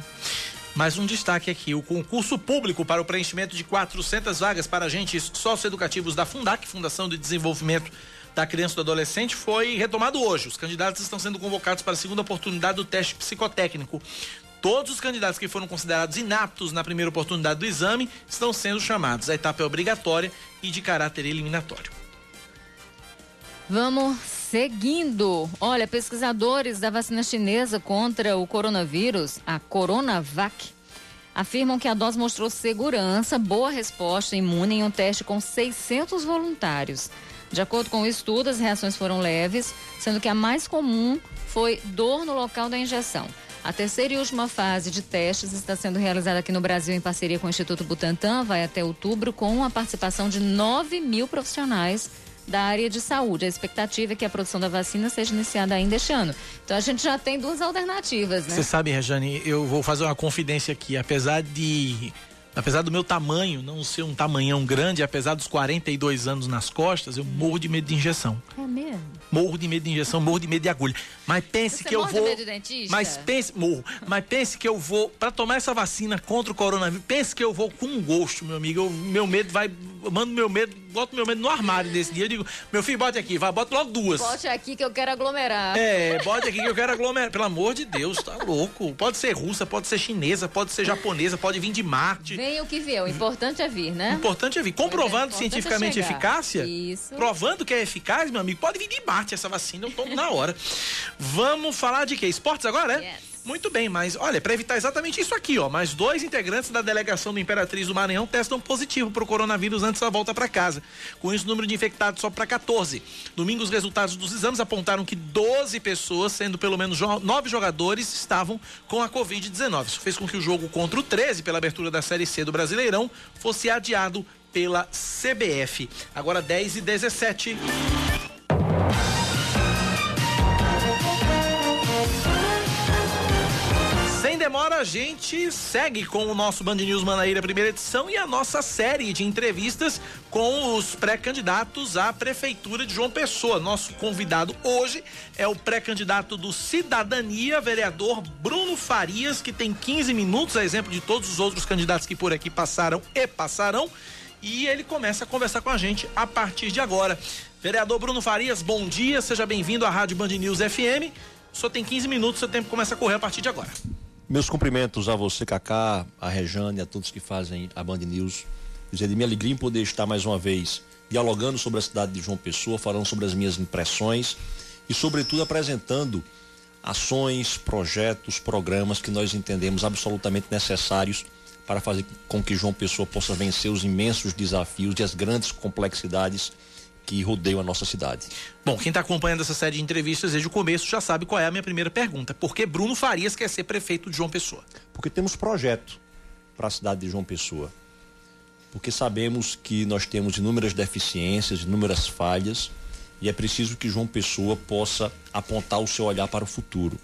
Mais um destaque aqui: o concurso público para o preenchimento de 400 vagas para agentes socioeducativos da Fundac, Fundação de Desenvolvimento da Criança e do Adolescente, foi retomado hoje. Os candidatos estão sendo convocados para a segunda oportunidade do teste psicotécnico. Todos os candidatos que foram considerados inaptos na primeira oportunidade do exame estão sendo chamados. A etapa é obrigatória e de caráter eliminatório. Vamos seguindo. Olha, pesquisadores da vacina chinesa contra o coronavírus, a Coronavac, afirmam que a dose mostrou segurança, boa resposta imune em um teste com 600 voluntários. De acordo com o estudo, as reações foram leves, sendo que a mais comum foi dor no local da injeção. A terceira e última fase de testes está sendo realizada aqui no Brasil em parceria com o Instituto Butantan, vai até outubro, com a participação de 9 mil profissionais da área de saúde. A expectativa é que a produção da vacina seja iniciada ainda este ano. Então a gente já tem duas alternativas, né? Você sabe, Rejane, eu vou fazer uma confidência aqui. Apesar de Apesar do meu tamanho não ser um tamanhão grande, apesar dos 42 anos nas costas, eu morro de medo de injeção. É mesmo? Morro de medo de injeção, morro de medo de agulha. Mas pense Você que eu vou. Medo de dentista? Mas pense, morro. Mas pense que eu vou para tomar essa vacina contra o coronavírus. Pense que eu vou com gosto, meu amigo. Eu, meu medo vai eu mando meu medo, boto meu medo no armário nesse dia. Eu digo, meu filho, bote aqui, vai, bota logo duas. Bote aqui que eu quero aglomerar. É, bote aqui que eu quero aglomerar. Pelo amor de Deus, tá louco. Pode ser russa, pode ser chinesa, pode ser japonesa, pode vir de Marte. Vem o que vier, o importante é vir, né? O importante é vir. Comprovando é, cientificamente é eficácia. Isso. Provando que é eficaz, meu amigo, pode vir de Marte essa vacina, eu tomo na hora. Vamos falar de quê? Esportes agora, é? Yes. Muito bem, mas olha, para evitar exatamente isso aqui, ó, mais dois integrantes da delegação do Imperatriz do Maranhão testam positivo para o coronavírus antes da volta para casa. Com isso, o número de infectados só para 14. Domingo, os resultados dos exames apontaram que 12 pessoas, sendo pelo menos nove jogadores, estavam com a Covid-19. Isso fez com que o jogo contra o 13, pela abertura da Série C do Brasileirão, fosse adiado pela CBF. Agora 10 e 17. Demora, a gente segue com o nosso Band News Manaíra primeira edição e a nossa série de entrevistas com os pré-candidatos à Prefeitura de João Pessoa. Nosso convidado hoje é o pré-candidato do Cidadania, vereador Bruno Farias, que tem 15 minutos, a exemplo de todos os outros candidatos que por aqui passaram e passarão. E ele começa a conversar com a gente a partir de agora. Vereador Bruno Farias, bom dia, seja bem-vindo à Rádio Band News FM. Senhor tem 15 minutos, seu tempo começa a correr a partir de agora. Meus cumprimentos a você, Cacá, a Rejane, a todos que fazem a Band News. Dizer de minha alegria em poder estar mais uma vez dialogando sobre a cidade de João Pessoa, falando sobre as minhas impressões e, sobretudo, apresentando ações, projetos, programas que nós entendemos absolutamente necessários para fazer com que João Pessoa possa vencer os imensos desafios e as grandes complexidades que rodeiam a nossa cidade. Bom, quem está acompanhando essa série de entrevistas desde o começo já sabe qual é a minha primeira pergunta. Por que Bruno Farias quer ser prefeito de João Pessoa? Porque temos projeto para a cidade de João Pessoa. Porque sabemos que nós temos inúmeras deficiências, inúmeras falhas, e é preciso que João Pessoa possa apontar o seu olhar para o futuro.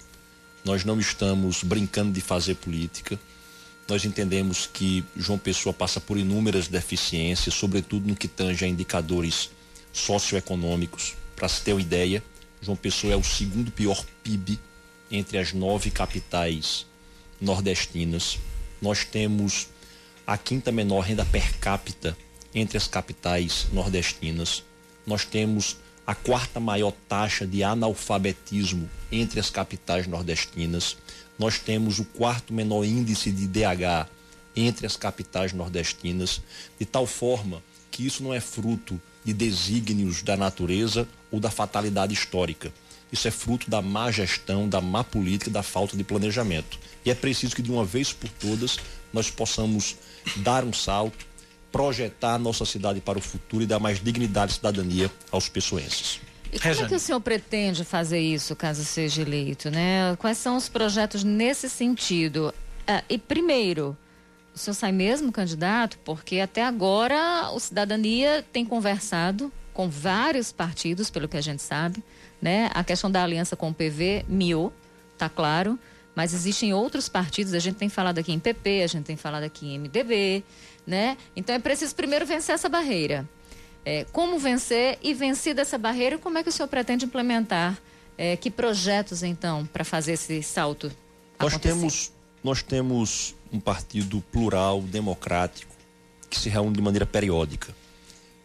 Nós não estamos brincando de fazer política. Nós entendemos que João Pessoa passa por inúmeras deficiências, sobretudo no que tange a indicadores socioeconômicos. Para se ter uma ideia, João Pessoa é o segundo pior PIB entre as nove capitais nordestinas. Nós temos a quinta menor renda per capita entre as capitais nordestinas. Nós temos a quarta maior taxa de analfabetismo entre as capitais nordestinas. Nós temos o quarto menor índice de DH entre as capitais nordestinas, de tal forma que isso não é fruto de desígnios da natureza ou da fatalidade histórica. Isso é fruto da má gestão, da má política, da falta de planejamento. E é preciso que de uma vez por todas nós possamos dar um salto, projetar a nossa cidade para o futuro e dar mais dignidade e cidadania aos pessoenses. E como é que o senhor pretende fazer isso, caso seja eleito, né? Quais são os projetos nesse sentido? Ah, e primeiro, o senhor sai mesmo candidato? Porque até agora o Cidadania tem conversado com vários partidos, pelo que a gente sabe, né? A questão da aliança com o PV miou, tá claro, mas existem outros partidos, a gente tem falado aqui em PP, a gente tem falado aqui em MDB, né? Então é preciso primeiro vencer essa barreira. É, como vencer e vencida essa barreira, como é que o senhor pretende implementar? É, que projetos, então, para fazer esse salto? Nós temos, nós temos um partido plural, democrático, que se reúne de maneira periódica.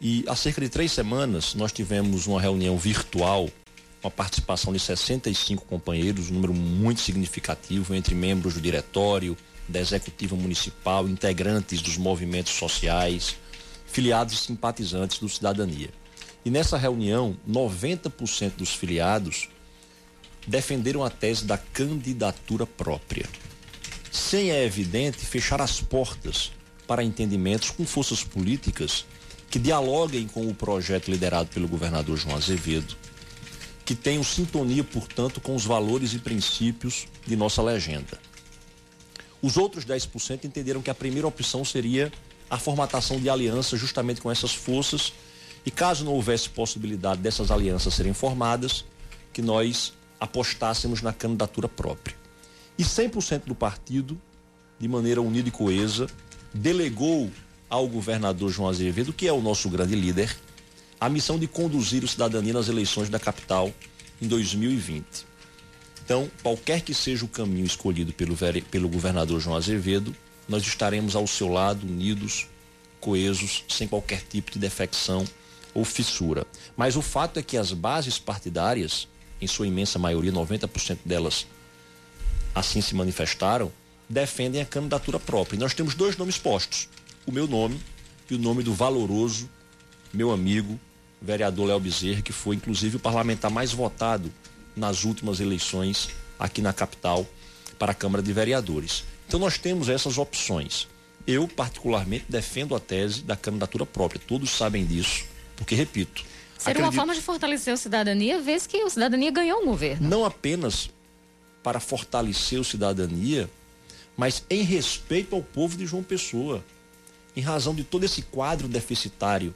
E há cerca de três semanas nós tivemos uma reunião virtual, com a participação de 65 companheiros, um número muito significativo entre membros do diretório, da executiva municipal, integrantes dos movimentos sociais, filiados e simpatizantes do Cidadania. E nessa reunião, 90% dos filiados defenderam a tese da candidatura própria sem é evidente fechar as portas para entendimentos com forças políticas que dialoguem com o projeto liderado pelo governador João Azevedo, que tenham sintonia, portanto, com os valores e princípios de nossa legenda. Os outros 10% entenderam que a primeira opção seria a formatação de alianças justamente com essas forças e caso não houvesse possibilidade dessas alianças serem formadas, que nós apostássemos na candidatura própria. E 100% do partido, de maneira unida e coesa, delegou ao governador João Azevedo, que é o nosso grande líder, a missão de conduzir o cidadania nas eleições da capital em 2020. Então, qualquer que seja o caminho escolhido pelo, pelo governador João Azevedo, nós estaremos ao seu lado, unidos, coesos, sem qualquer tipo de defecção ou fissura. Mas o fato é que as bases partidárias, em sua imensa maioria, 90% delas assim se manifestaram, defendem a candidatura própria. E nós temos dois nomes postos: o meu nome e o nome do valoroso meu amigo, vereador Léo Bezerra, que foi inclusive o parlamentar mais votado nas últimas eleições aqui na capital para a Câmara de Vereadores. Então nós temos essas opções. Eu, particularmente, defendo a tese da candidatura própria. Todos sabem disso, porque, repito. Seria acredito... uma forma de fortalecer a cidadania, vez que a cidadania ganhou um governo. Não apenas para fortalecer a cidadania, mas em respeito ao povo de João Pessoa. Em razão de todo esse quadro deficitário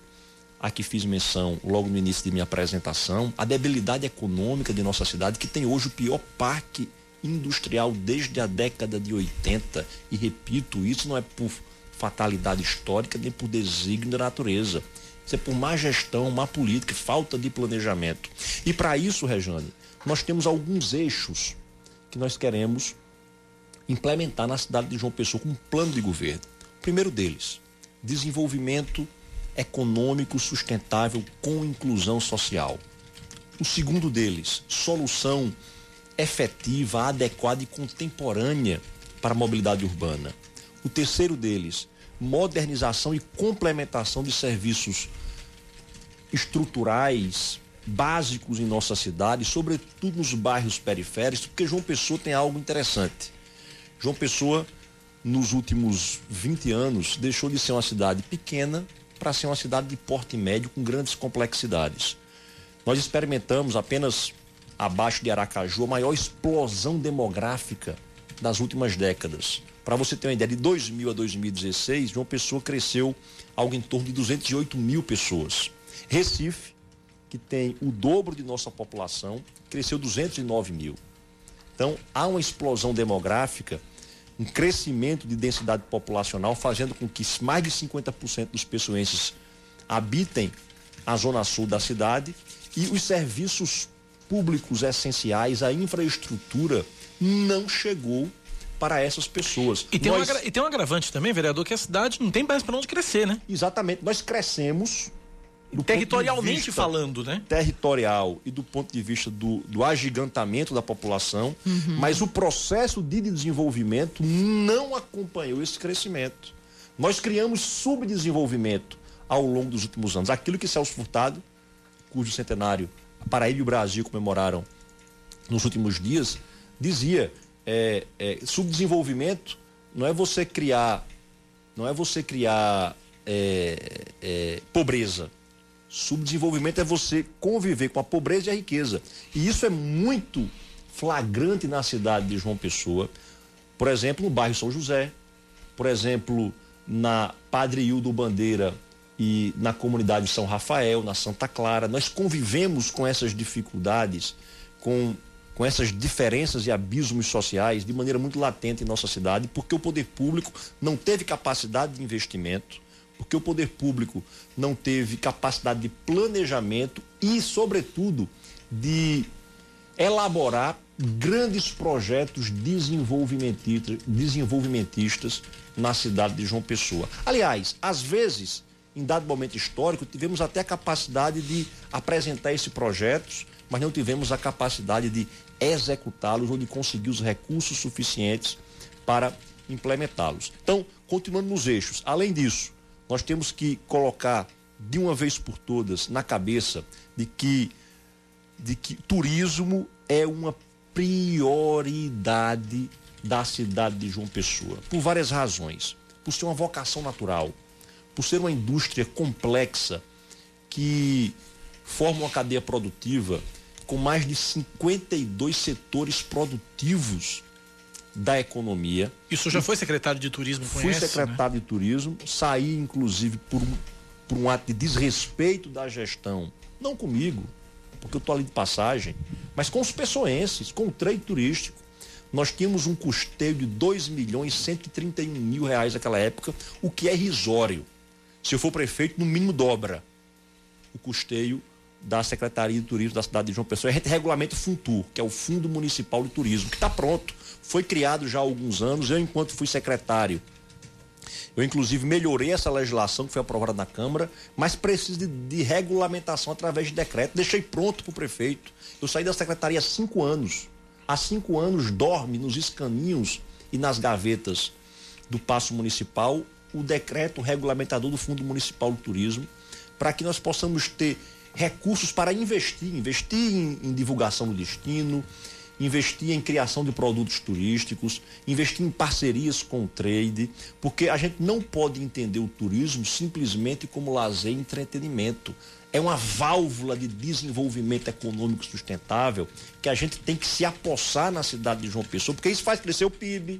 a que fiz menção logo no início de minha apresentação, a debilidade econômica de nossa cidade, que tem hoje o pior parque industrial desde a década de 80. E repito, isso não é por fatalidade histórica nem por desígnio da natureza. Isso é por má gestão, má política, falta de planejamento. E para isso, Rejane, nós temos alguns eixos que nós queremos implementar na cidade de João Pessoa com um plano de governo. O primeiro deles, desenvolvimento econômico sustentável com inclusão social. O segundo deles, solução efetiva, adequada e contemporânea para a mobilidade urbana. O terceiro deles, modernização e complementação de serviços estruturais básicos em nossa cidade, sobretudo nos bairros periféricos, porque João Pessoa tem algo interessante. João Pessoa, nos últimos 20 anos, deixou de ser uma cidade pequena para ser uma cidade de porte médio com grandes complexidades. Nós experimentamos apenas abaixo de Aracaju a maior explosão demográfica das últimas décadas. Para você ter uma ideia, de 2000 a 2016, João Pessoa cresceu algo em torno de 208 mil pessoas. Recife, que tem o dobro de nossa população, cresceu 209 mil. Então, há uma explosão demográfica um crescimento de densidade populacional, fazendo com que mais de 50% dos pessoenses habitem a zona sul da cidade e os serviços públicos essenciais, a infraestrutura não chegou para essas pessoas. E tem, Nós... um, e tem um agravante também, vereador, que a cidade não tem mais para onde crescer, né? Exatamente. Nós crescemos territorialmente falando, né? Territorial e do ponto de vista do, do agigantamento da população, uhum. mas o processo de desenvolvimento não acompanhou esse crescimento. Nós criamos subdesenvolvimento ao longo dos últimos anos. Aquilo que Celso Furtado, cujo centenário a Paraíba e o Brasil comemoraram nos últimos dias, dizia: é, é, subdesenvolvimento não é você criar, não é você criar é, é pobreza Subdesenvolvimento é você conviver com a pobreza e a riqueza. E isso é muito flagrante na cidade de João Pessoa. Por exemplo, no bairro São José, por exemplo, na Padre Hildo Bandeira e na comunidade São Rafael, na Santa Clara. Nós convivemos com essas dificuldades, com, com essas diferenças e abismos sociais de maneira muito latente em nossa cidade, porque o poder público não teve capacidade de investimento porque o poder público não teve capacidade de planejamento e, sobretudo, de elaborar grandes projetos desenvolvimentistas, desenvolvimentistas na cidade de João Pessoa. Aliás, às vezes, em dado momento histórico, tivemos até a capacidade de apresentar esses projetos, mas não tivemos a capacidade de executá-los ou de conseguir os recursos suficientes para implementá-los. Então, continuando nos eixos, além disso, nós temos que colocar de uma vez por todas na cabeça de que, de que turismo é uma prioridade da cidade de João Pessoa, por várias razões. Por ser uma vocação natural, por ser uma indústria complexa que forma uma cadeia produtiva com mais de 52 setores produtivos da economia. Isso já foi secretário de turismo, conhece, Fui secretário né? de turismo, saí inclusive por, por um ato de desrespeito da gestão, não comigo, porque eu estou ali de passagem, mas com os pessoenses, com o trade turístico. Nós tínhamos um custeio de 2 milhões e 131 mil reais naquela época, o que é irrisório. Se eu for prefeito, no mínimo dobra o custeio da Secretaria de Turismo da cidade de João Pessoa. A gente regulamenta o FUNTUR, que é o Fundo Municipal de Turismo, que está pronto foi criado já há alguns anos. Eu, enquanto fui secretário Eu, inclusive, melhorei essa legislação que foi aprovada na Câmara, mas preciso de, de regulamentação através de decreto. Deixei pronto para o prefeito. Eu saí da secretaria há cinco anos. Há cinco anos dorme nos escaninhos e nas gavetas do Paço Municipal o decreto regulamentador do Fundo Municipal do Turismo, para que nós possamos ter recursos para investir, investir em, em divulgação do destino, investir em criação de produtos turísticos, investir em parcerias com o trade, porque a gente não pode entender o turismo simplesmente como lazer e entretenimento. É uma válvula de desenvolvimento econômico sustentável que a gente tem que se apossar na cidade de João Pessoa, porque isso faz crescer o PIB,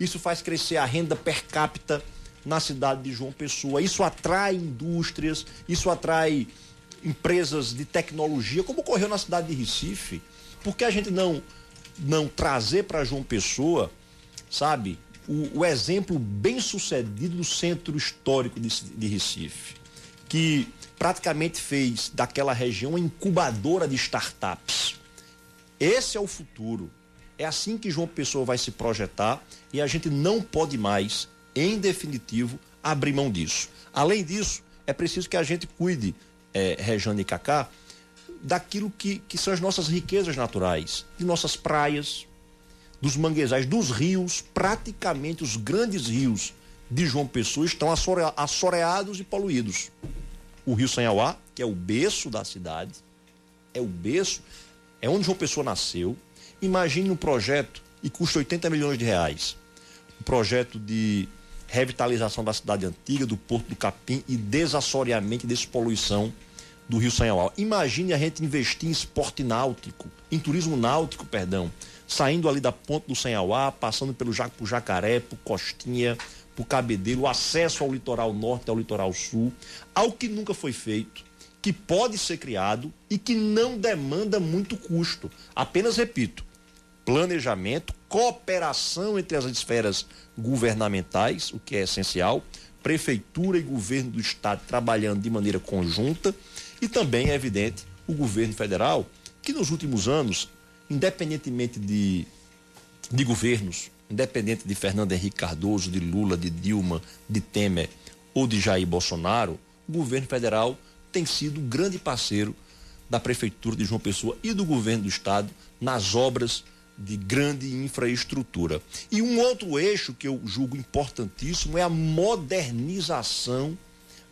isso faz crescer a renda per capita na cidade de João Pessoa, isso atrai indústrias, isso atrai empresas de tecnologia, como ocorreu na cidade de Recife. Por que a gente não, não trazer para João Pessoa, sabe, o, o, exemplo bem sucedido do centro histórico de, de Recife, que praticamente fez daquela região uma incubadora de startups. Esse é o futuro. É assim que João Pessoa vai se projetar e a gente não pode mais, em definitivo, abrir mão disso. Além disso, é preciso que a gente cuide, é, Rejane e Cacá, daquilo que, que são as nossas riquezas naturais, de nossas praias, dos manguezais, dos rios, praticamente os grandes rios de João Pessoa estão assoreados e poluídos. O Rio Sanhauá, que é o berço da cidade, é o berço, é onde João Pessoa nasceu. Imagine um projeto e custa 80 milhões de reais. Um projeto de revitalização da cidade antiga, do Porto do Capim e desassoreamento e despoluição do Rio Sanhauá. Imagine a gente investir em esporte náutico, em turismo náutico, perdão, saindo ali da ponte do Sanhauá, passando pelo por Jacaré, por Costinha, por Cabedelo, acesso ao litoral norte, ao litoral sul, algo que nunca foi feito, que pode ser criado e que não demanda muito custo. Apenas repito, planejamento, cooperação entre as esferas governamentais, o que é essencial, prefeitura e governo do estado trabalhando de maneira conjunta e também, é evidente, o governo federal, que nos últimos anos, independentemente de, de governos, independente de Fernando Henrique Cardoso, de Lula, de Dilma, de Temer ou de Jair Bolsonaro, o governo federal tem sido um grande parceiro da Prefeitura de João Pessoa e do governo do Estado nas obras de grande infraestrutura. E um outro eixo que eu julgo importantíssimo é a modernização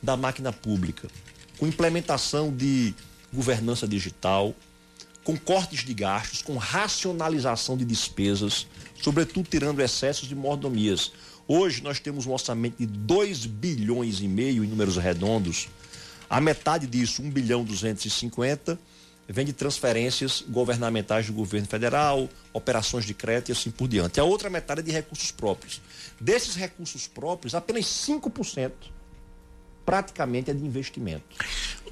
da máquina pública com implementação de governança digital, com cortes de gastos, com racionalização de despesas, sobretudo tirando excessos de mordomias. Hoje nós temos um orçamento de 2 bilhões e meio em números redondos. A metade disso, 1 bilhão 250, vem de transferências governamentais do governo federal, operações de crédito e assim por diante. A outra metade é de recursos próprios. Desses recursos próprios, apenas 5% praticamente é de investimento.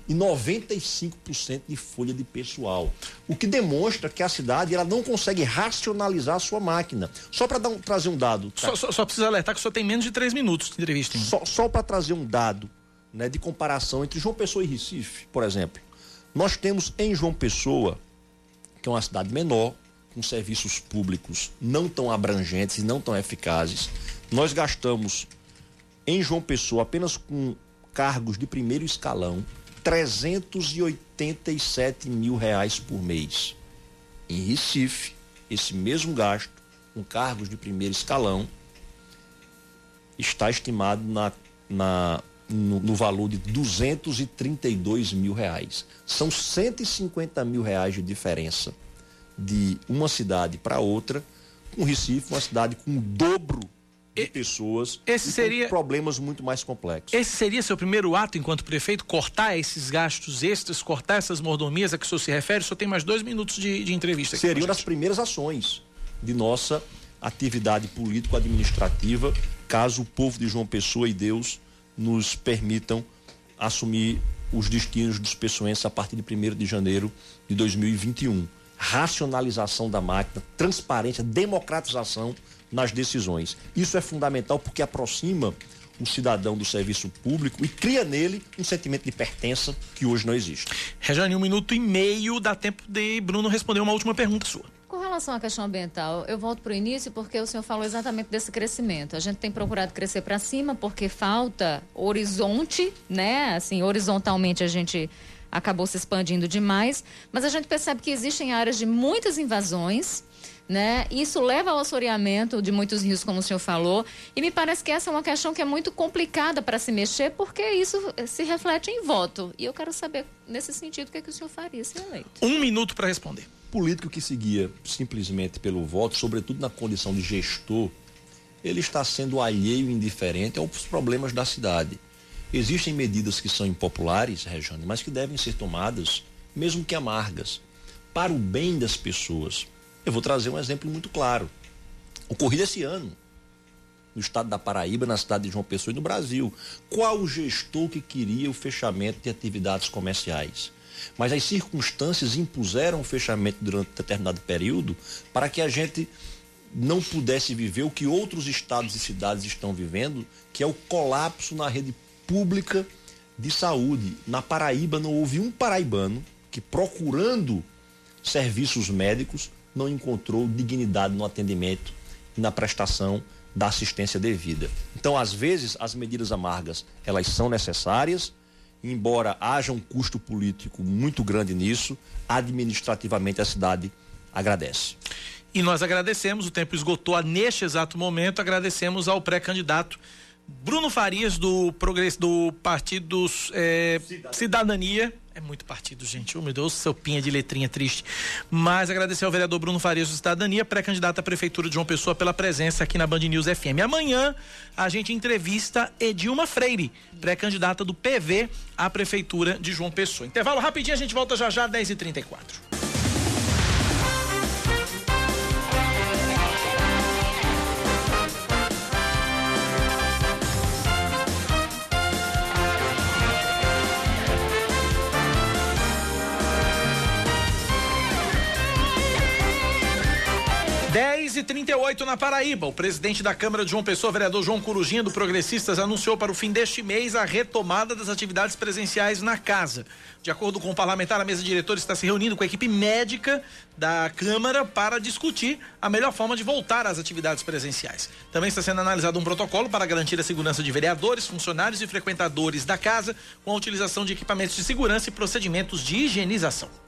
E 95% de folha de pessoal. O que demonstra que a cidade ela não consegue racionalizar a sua máquina. Só para um, trazer um dado. Tá? Só, só, só, precisa alertar que só tem menos de três minutos de entrevista. Só, só para trazer um dado né, de comparação entre João Pessoa e Recife, por exemplo. Nós temos em João Pessoa, que é uma cidade menor, com serviços públicos não tão abrangentes e não tão eficazes, nós gastamos em João Pessoa apenas com cargos de primeiro escalão, 387 mil reais por mês. Em Recife, esse mesmo gasto com cargos de primeiro escalão está estimado na, na, no, no, valor de 232 mil reais. São 150 mil reais de diferença de uma cidade para outra, com Recife, uma cidade com o dobro de pessoas esse seria problemas muito mais complexos. Esse seria seu primeiro ato enquanto prefeito, cortar esses gastos extras, cortar essas mordomias a que o senhor se refere? Só tem mais dois minutos de, de entrevista. Aqui Seriam das primeiras ações de nossa atividade político-administrativa, caso o povo de João Pessoa e Deus nos permitam assumir os destinos dos pessoenses a partir de 1 de janeiro de 2021. Racionalização da máquina, transparência, democratização nas decisões. Isso é fundamental porque aproxima o cidadão do serviço público e cria nele um sentimento de pertença que hoje não existe. Rejane, um minuto e meio dá tempo de Bruno responder uma última pergunta sua. Relação à questão ambiental, eu volto para o início porque o senhor falou exatamente desse crescimento. A gente tem procurado crescer para cima porque falta horizonte, né? Assim, horizontalmente a gente acabou se expandindo demais, mas a gente percebe que existem áreas de muitas invasões, né? Isso leva ao assoreamento de muitos rios, como o senhor falou, e me parece que essa é uma questão que é muito complicada para se mexer, porque isso se reflete em voto. E eu quero saber, nesse sentido, o que, é que o senhor faria se eleito. Um minuto para responder político que seguia simplesmente pelo voto, sobretudo na condição de gestor, ele está sendo alheio e indiferente aos problemas da cidade. Existem medidas que são impopulares, Regiane, mas que devem ser tomadas, mesmo que amargas, para o bem das pessoas. Eu vou trazer um exemplo muito claro. Ocorrido esse ano, no estado da Paraíba, na cidade de João Pessoa e no Brasil. Qual o gestor que queria o fechamento de atividades comerciais? Mas as circunstâncias impuseram o fechamento durante determinado período para que a gente não pudesse viver o que outros estados e cidades estão vivendo, que é o colapso na rede pública de saúde. Na Paraíba não houve um paraibano que procurando serviços médicos não encontrou dignidade no atendimento e na prestação da assistência devida. Então, às vezes, as medidas amargas, elas são necessárias, embora haja um custo político muito grande nisso, administrativamente a cidade agradece. E nós agradecemos, o tempo esgotou neste exato momento, agradecemos ao pré-candidato Bruno Farias, do, Progresso, do Partido é, Cidadania. Cidadania. É muito partido, gente. Oh, meu Deus, seu pinha de letrinha triste. Mas agradecer ao vereador Bruno Farias do Cidadania, pré-candidato à Prefeitura de João Pessoa, pela presença aqui na Band News FM. Amanhã a gente entrevista Edilma Freire, pré-candidata do PV à Prefeitura de João Pessoa. Intervalo rapidinho, a gente volta já já, 10h34. 10 e 38 na Paraíba. O presidente da Câmara de João Pessoa, vereador João Corujinha, do Progressistas, anunciou para o fim deste mês a retomada das atividades presenciais na casa. De acordo com o parlamentar, a mesa diretora está se reunindo com a equipe médica da Câmara para discutir a melhor forma de voltar às atividades presenciais. Também está sendo analisado um protocolo para garantir a segurança de vereadores, funcionários e frequentadores da casa, com a utilização de equipamentos de segurança e procedimentos de higienização.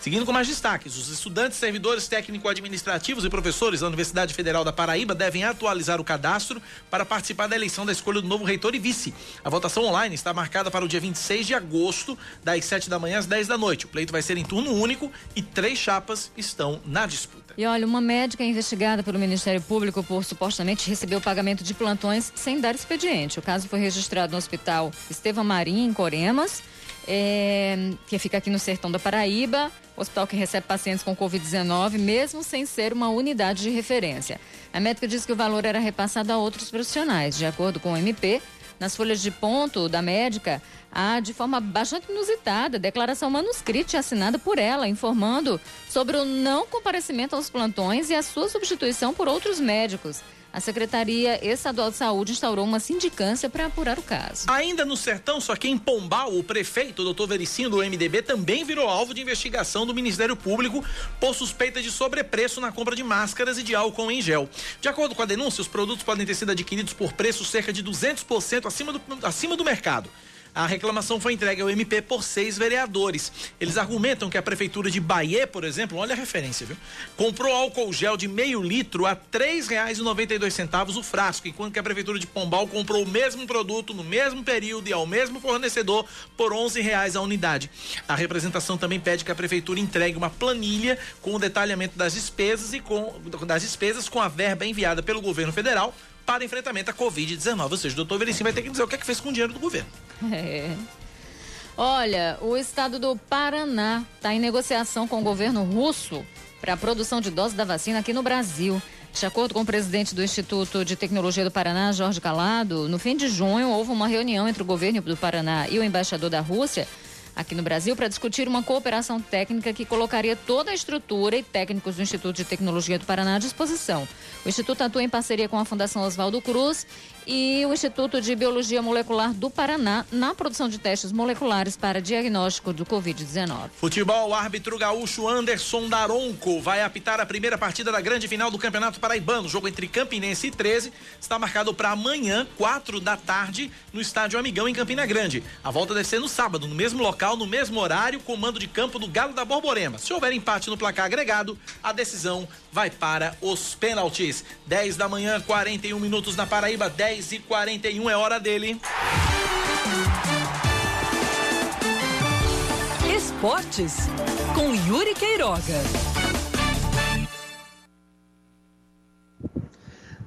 Seguindo com mais destaques, os estudantes, servidores técnico-administrativos e professores da Universidade Federal da Paraíba devem atualizar o cadastro para participar da eleição da escolha do novo reitor e vice. A votação online está marcada para o dia 26 de agosto, das 7 da manhã às 10 da noite. O pleito vai ser em turno único e três chapas estão na disputa. E olha, uma médica investigada pelo Ministério Público por supostamente receber o pagamento de plantões sem dar expediente. O caso foi registrado no Hospital Estevão Marim, em Coremas é, que fica aqui no sertão da Paraíba, hospital que recebe pacientes com Covid-19, mesmo sem ser uma unidade de referência. A médica disse que o valor era repassado a outros profissionais. De acordo com o MP, nas folhas de ponto da médica, há de forma bastante inusitada declaração manuscrita assinada por ela, informando sobre o não comparecimento aos plantões e a sua substituição por outros médicos. A Secretaria Estadual de Saúde instaurou uma sindicância para apurar o caso. Ainda no Sertão, só que em Pombal, o prefeito, doutor Vericinho, do MDB, também virou alvo de investigação do Ministério Público por suspeita de sobrepreço na compra de máscaras e de álcool em gel. De acordo com a denúncia, os produtos podem ter sido adquiridos por preço cerca de 200% acima do, acima do mercado. A reclamação foi entregue ao MP por seis vereadores. Eles argumentam que a prefeitura de Bahia, por exemplo, olha a referência, viu? Comprou álcool gel de meio litro a dois centavos o frasco, enquanto que a prefeitura de Pombal comprou o mesmo produto no mesmo período e ao mesmo fornecedor por onze reais a unidade. A representação também pede que a prefeitura entregue uma planilha com o detalhamento das despesas e com das despesas com a verba enviada pelo governo federal para enfrentamento à Covid-19. Ou seja, o doutor Vericinho vai ter que dizer o que é que fez com o dinheiro do governo. É. Olha, o estado do Paraná está em negociação com o governo russo para a produção de doses da vacina aqui no Brasil. De acordo com o presidente do Instituto de Tecnologia do Paraná, Jorge Calado, no fim de junho houve uma reunião entre o governo do Paraná e o embaixador da Rússia aqui no Brasil para discutir uma cooperação técnica que colocaria toda a estrutura e técnicos do Instituto de Tecnologia do Paraná à disposição. O Instituto atua em parceria com a Fundação Oswaldo Cruz e o Instituto de Biologia Molecular do Paraná na produção de testes moleculares para diagnóstico do Covid-19. Futebol, árbitro gaúcho Anderson Daronco vai apitar a primeira partida da grande final do Campeonato Paraibano. O jogo entre Campinense e 13 está marcado para amanhã, quatro da tarde, no Estádio Amigão, em Campina Grande. A volta deve ser no sábado, no mesmo local, no mesmo horário, comando de campo do Galo da Borborema. Se houver empate no placar agregado, a decisão vai para os pênaltis. 10 da manhã, 41 minutos na Paraíba, 10 10 e 41 é hora dele. Esportes com Yuri Queiroga.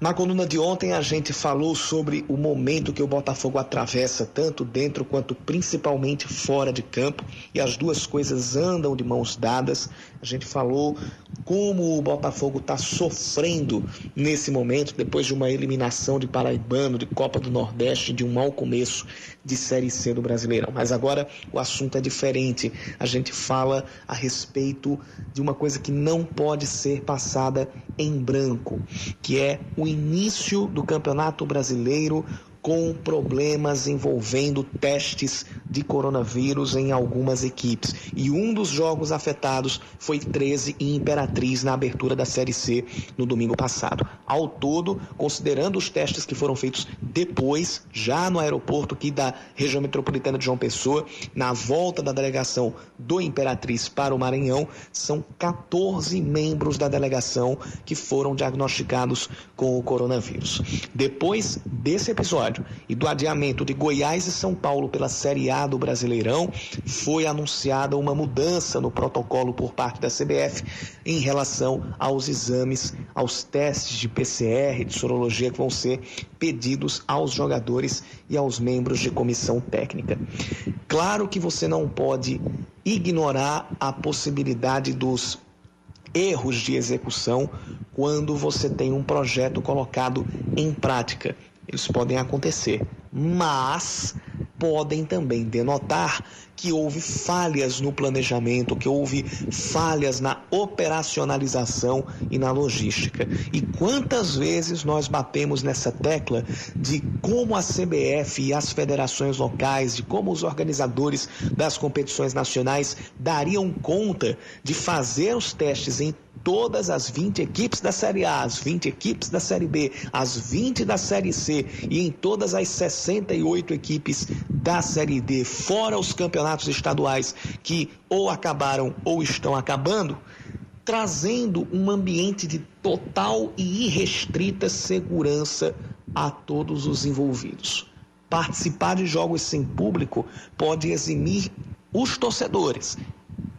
Na coluna de ontem a gente falou sobre o momento que o Botafogo atravessa, tanto dentro quanto principalmente fora de campo, e as duas coisas andam de mãos dadas. A gente falou como o Botafogo está sofrendo nesse momento, depois de uma eliminação de Paraibano, de Copa do Nordeste, de um mau começo de Série C do Brasileirão. Mas agora o assunto é diferente. A gente fala a respeito de uma coisa que não pode ser passada em branco, que é o início do Campeonato Brasileiro com problemas envolvendo testes de coronavírus em algumas equipes. E um dos jogos afetados foi 13 e Imperatriz na abertura da Série C no domingo passado. Ao todo, considerando os testes que foram feitos depois, já no aeroporto aqui da região metropolitana de João Pessoa, na volta da delegação do Imperatriz para o Maranhão, são 14 membros da delegação que foram diagnosticados com o coronavírus. Depois desse episódio, episódio e do adiamento de Goiás e São Paulo pela Série A do Brasileirão, foi anunciada uma mudança no protocolo por parte da CBF em relação aos exames, aos testes de PCR, de sorologia que vão ser pedidos aos jogadores e aos membros de comissão técnica. Claro que você não pode ignorar a possibilidade dos erros de execução quando você tem um projeto colocado em prática eles podem acontecer, mas podem também denotar que houve falhas no planejamento, que houve falhas na operacionalização e na logística. E quantas vezes nós batemos nessa tecla de como a CBF e as federações locais, de como os organizadores das competições nacionais dariam conta de fazer os testes em todas as 20 equipes da Série A, as 20 equipes da Série B, as 20 da Série C e em todas as 68 equipes da Série D, fora os campeonatos estaduais que ou acabaram ou estão acabando, trazendo um ambiente de total e irrestrita segurança a todos os envolvidos. Participar de jogos sem público pode eximir os torcedores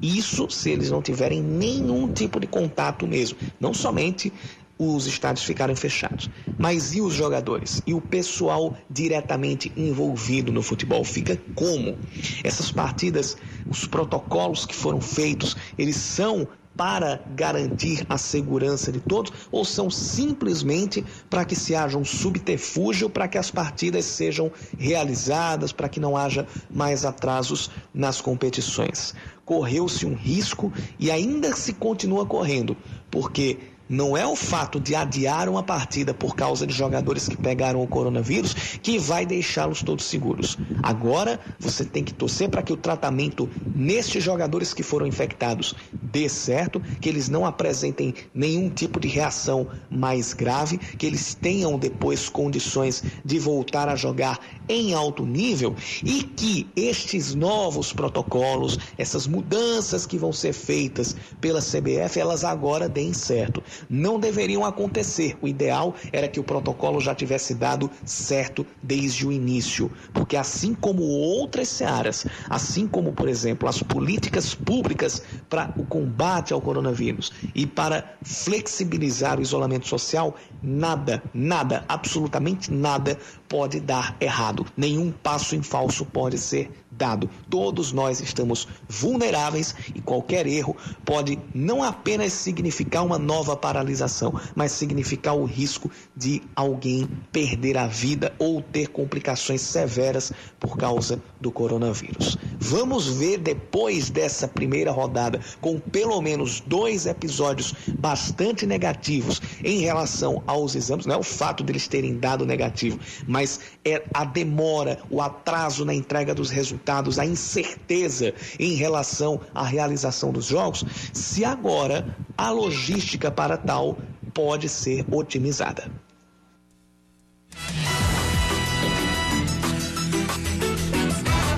isso se eles não tiverem nenhum tipo de contato mesmo. Não somente os estádios ficarem fechados. Mas e os jogadores? E o pessoal diretamente envolvido no futebol? Fica como? Essas partidas, os protocolos que foram feitos, eles são para garantir a segurança de todos ou são simplesmente para que se haja um subterfúgio para que as partidas sejam realizadas, para que não haja mais atrasos nas competições? Correu-se um risco e ainda se continua correndo, porque não é o fato de adiar uma partida por causa de jogadores que pegaram o coronavírus que vai deixá-los todos seguros. Agora você tem que torcer para que o tratamento nestes jogadores que foram infectados dê certo, que eles não apresentem nenhum tipo de reação mais grave, que eles tenham depois condições de voltar a jogar em alto nível e que estes novos protocolos, essas mudanças que vão ser feitas pela CBF, elas agora deem certo não deveriam acontecer. O ideal era que o protocolo já tivesse dado certo desde o início, porque assim como outras searas, assim como, por exemplo, as políticas públicas para o combate ao coronavírus e para flexibilizar o isolamento social, nada, nada, absolutamente nada pode dar errado. Nenhum passo em falso pode ser dado. Todos nós estamos vulneráveis e qualquer erro pode não apenas significar uma nova paralisação, mas significar o risco de alguém perder a vida ou ter complicações severas por causa do coronavírus. Vamos ver depois dessa primeira rodada, com pelo menos dois episódios bastante negativos em relação aos exames, não é o fato deles terem dado negativo, mas é a demora, o atraso na entrega dos resultados, a incerteza em relação à realização dos jogos, se agora a logística para tal pode ser otimizada.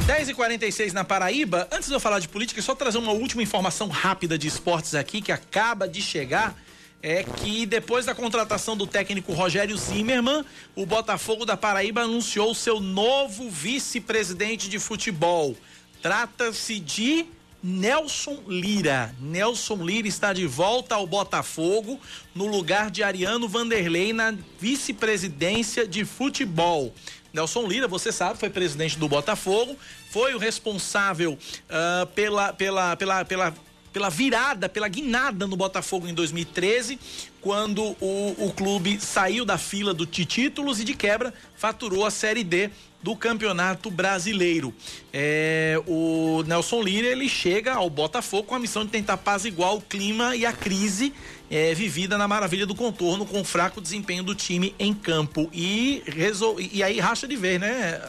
10 e 46 na Paraíba. Antes de eu falar de política, só trazer uma última informação rápida de esportes aqui que acaba de chegar. É que depois da contratação do técnico Rogério Zimmermann, o Botafogo da Paraíba anunciou seu novo vice-presidente de futebol. Trata-se de Nelson Lira. Nelson Lira está de volta ao Botafogo no lugar de Ariano Vanderlei na vice-presidência de futebol. Nelson Lira, você sabe, foi presidente do Botafogo, foi o responsável uh, pela, pela, pela, pela, pela virada, pela guinada no Botafogo em 2013, quando o, o clube saiu da fila do, de títulos e de quebra faturou a Série D do Campeonato Brasileiro. É, o Nelson Lira ele chega ao Botafogo com a missão de tentar apaziguar o clima e a crise é, vivida na maravilha do contorno com o fraco desempenho do time em campo e resol... e aí racha de ver, né?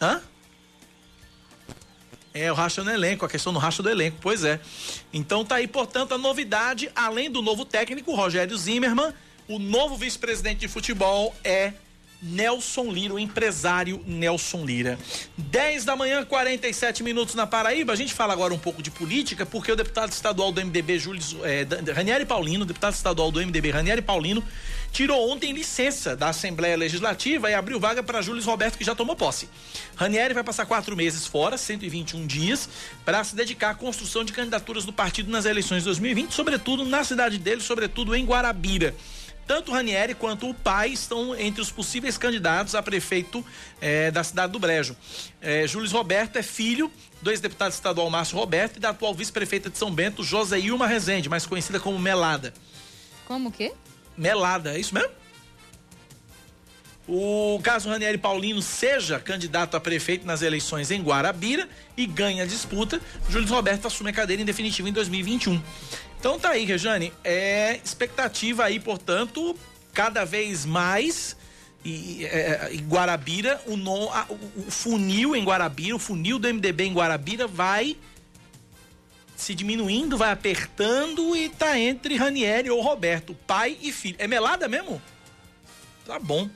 Hã? É, o racha no elenco, a questão do racha do elenco, pois é. Então tá aí, portanto, a novidade, além do novo técnico, Rogério Zimmermann, o novo vice-presidente de futebol é Nelson Lira, o empresário Nelson Lira. 10 da manhã, 47 minutos na Paraíba. A gente fala agora um pouco de política, porque o deputado estadual do MDB, Júlio, é, Ranieri Paulino, deputado estadual do MDB, Ranieri Paulino, tirou ontem licença da Assembleia Legislativa e abriu vaga para Júlio Roberto, que já tomou posse. Ranieri vai passar quatro meses fora, 121 dias, para se dedicar à construção de candidaturas do partido nas eleições de 2020, sobretudo na cidade dele, sobretudo em Guarabira. Tanto Ranieri quanto o pai estão entre os possíveis candidatos a prefeito eh, da cidade do Brejo. Eh, Júlio Roberto é filho do ex-deputado estadual Márcio Roberto e da atual vice-prefeita de São Bento, Joséilma Rezende, mais conhecida como Melada. Como o quê? Melada, é isso mesmo? O caso Ranieri Paulino seja candidato a prefeito nas eleições em Guarabira e ganha a disputa, Júlio Roberto assume a cadeira em definitivo em 2021. Então tá aí, Rejane. É expectativa aí, portanto, cada vez mais. E, é, em Guarabira, o, no, a, o funil em Guarabira, o funil do MDB em Guarabira vai se diminuindo, vai apertando e tá entre Ranieri ou Roberto, pai e filho. É melada mesmo? Tá bom.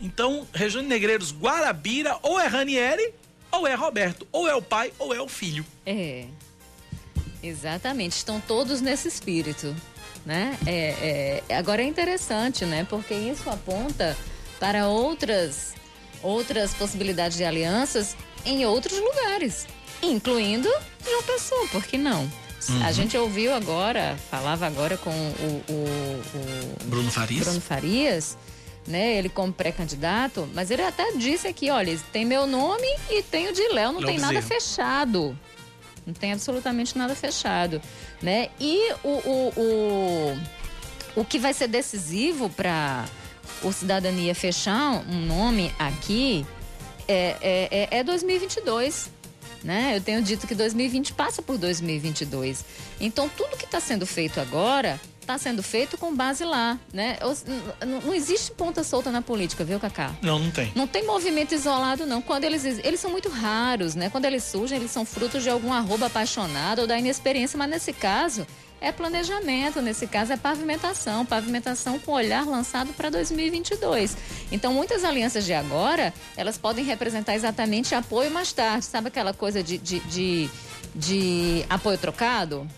Então, Rejane Negreiros, Guarabira, ou é Ranieri, ou é Roberto, ou é o pai, ou é o filho. É. Exatamente, estão todos nesse espírito, né? É, é, agora é interessante, né? Porque isso aponta para outras outras possibilidades de alianças em outros lugares, incluindo João Pessoa, por que não? Uhum. A gente ouviu agora, falava agora com o, o, o Bruno Farias. Bruno Farias, né? Ele como pré-candidato, mas ele até disse aqui, olha, tem meu nome e tem o de Léo, não Léo tem nada fechado. Não tem absolutamente nada fechado, né? E o, o, o, o que vai ser decisivo para o Cidadania fechar um nome aqui é, é, é 2022. É né? Eu tenho dito que 2020 passa por 2022. Então, tudo que está sendo feito agora está sendo feito com base lá, né? Não existe ponta solta na política, viu, Cacá? Não, não tem. Não tem movimento isolado, não. Quando eles, eles são muito raros, né? Quando eles surgem, eles são frutos de algum arroba apaixonado ou da inexperiência, mas nesse caso é planejamento, nesse caso é pavimentação, pavimentação com olhar lançado para 2022. Então, muitas alianças de agora, elas podem representar exatamente apoio mais tarde. Sabe aquela coisa de, de, de, de apoio trocado?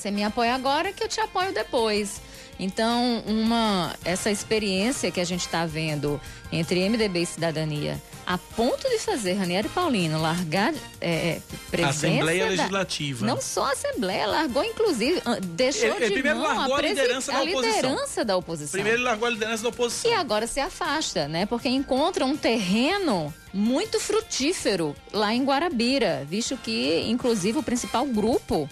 Você me apoia agora que eu te apoio depois. Então, uma essa experiência que a gente está vendo entre MDB e cidadania, a ponto de fazer Ranieri Paulino largar é, é presença Assembleia da, Legislativa. Não só a Assembleia, largou inclusive, deixou ele, ele de primeiro largou a, a, liderança, a liderança da oposição. Primeiro largou a liderança da oposição. E agora se afasta, né? Porque encontra um terreno muito frutífero lá em Guarabira, visto que, inclusive, o principal grupo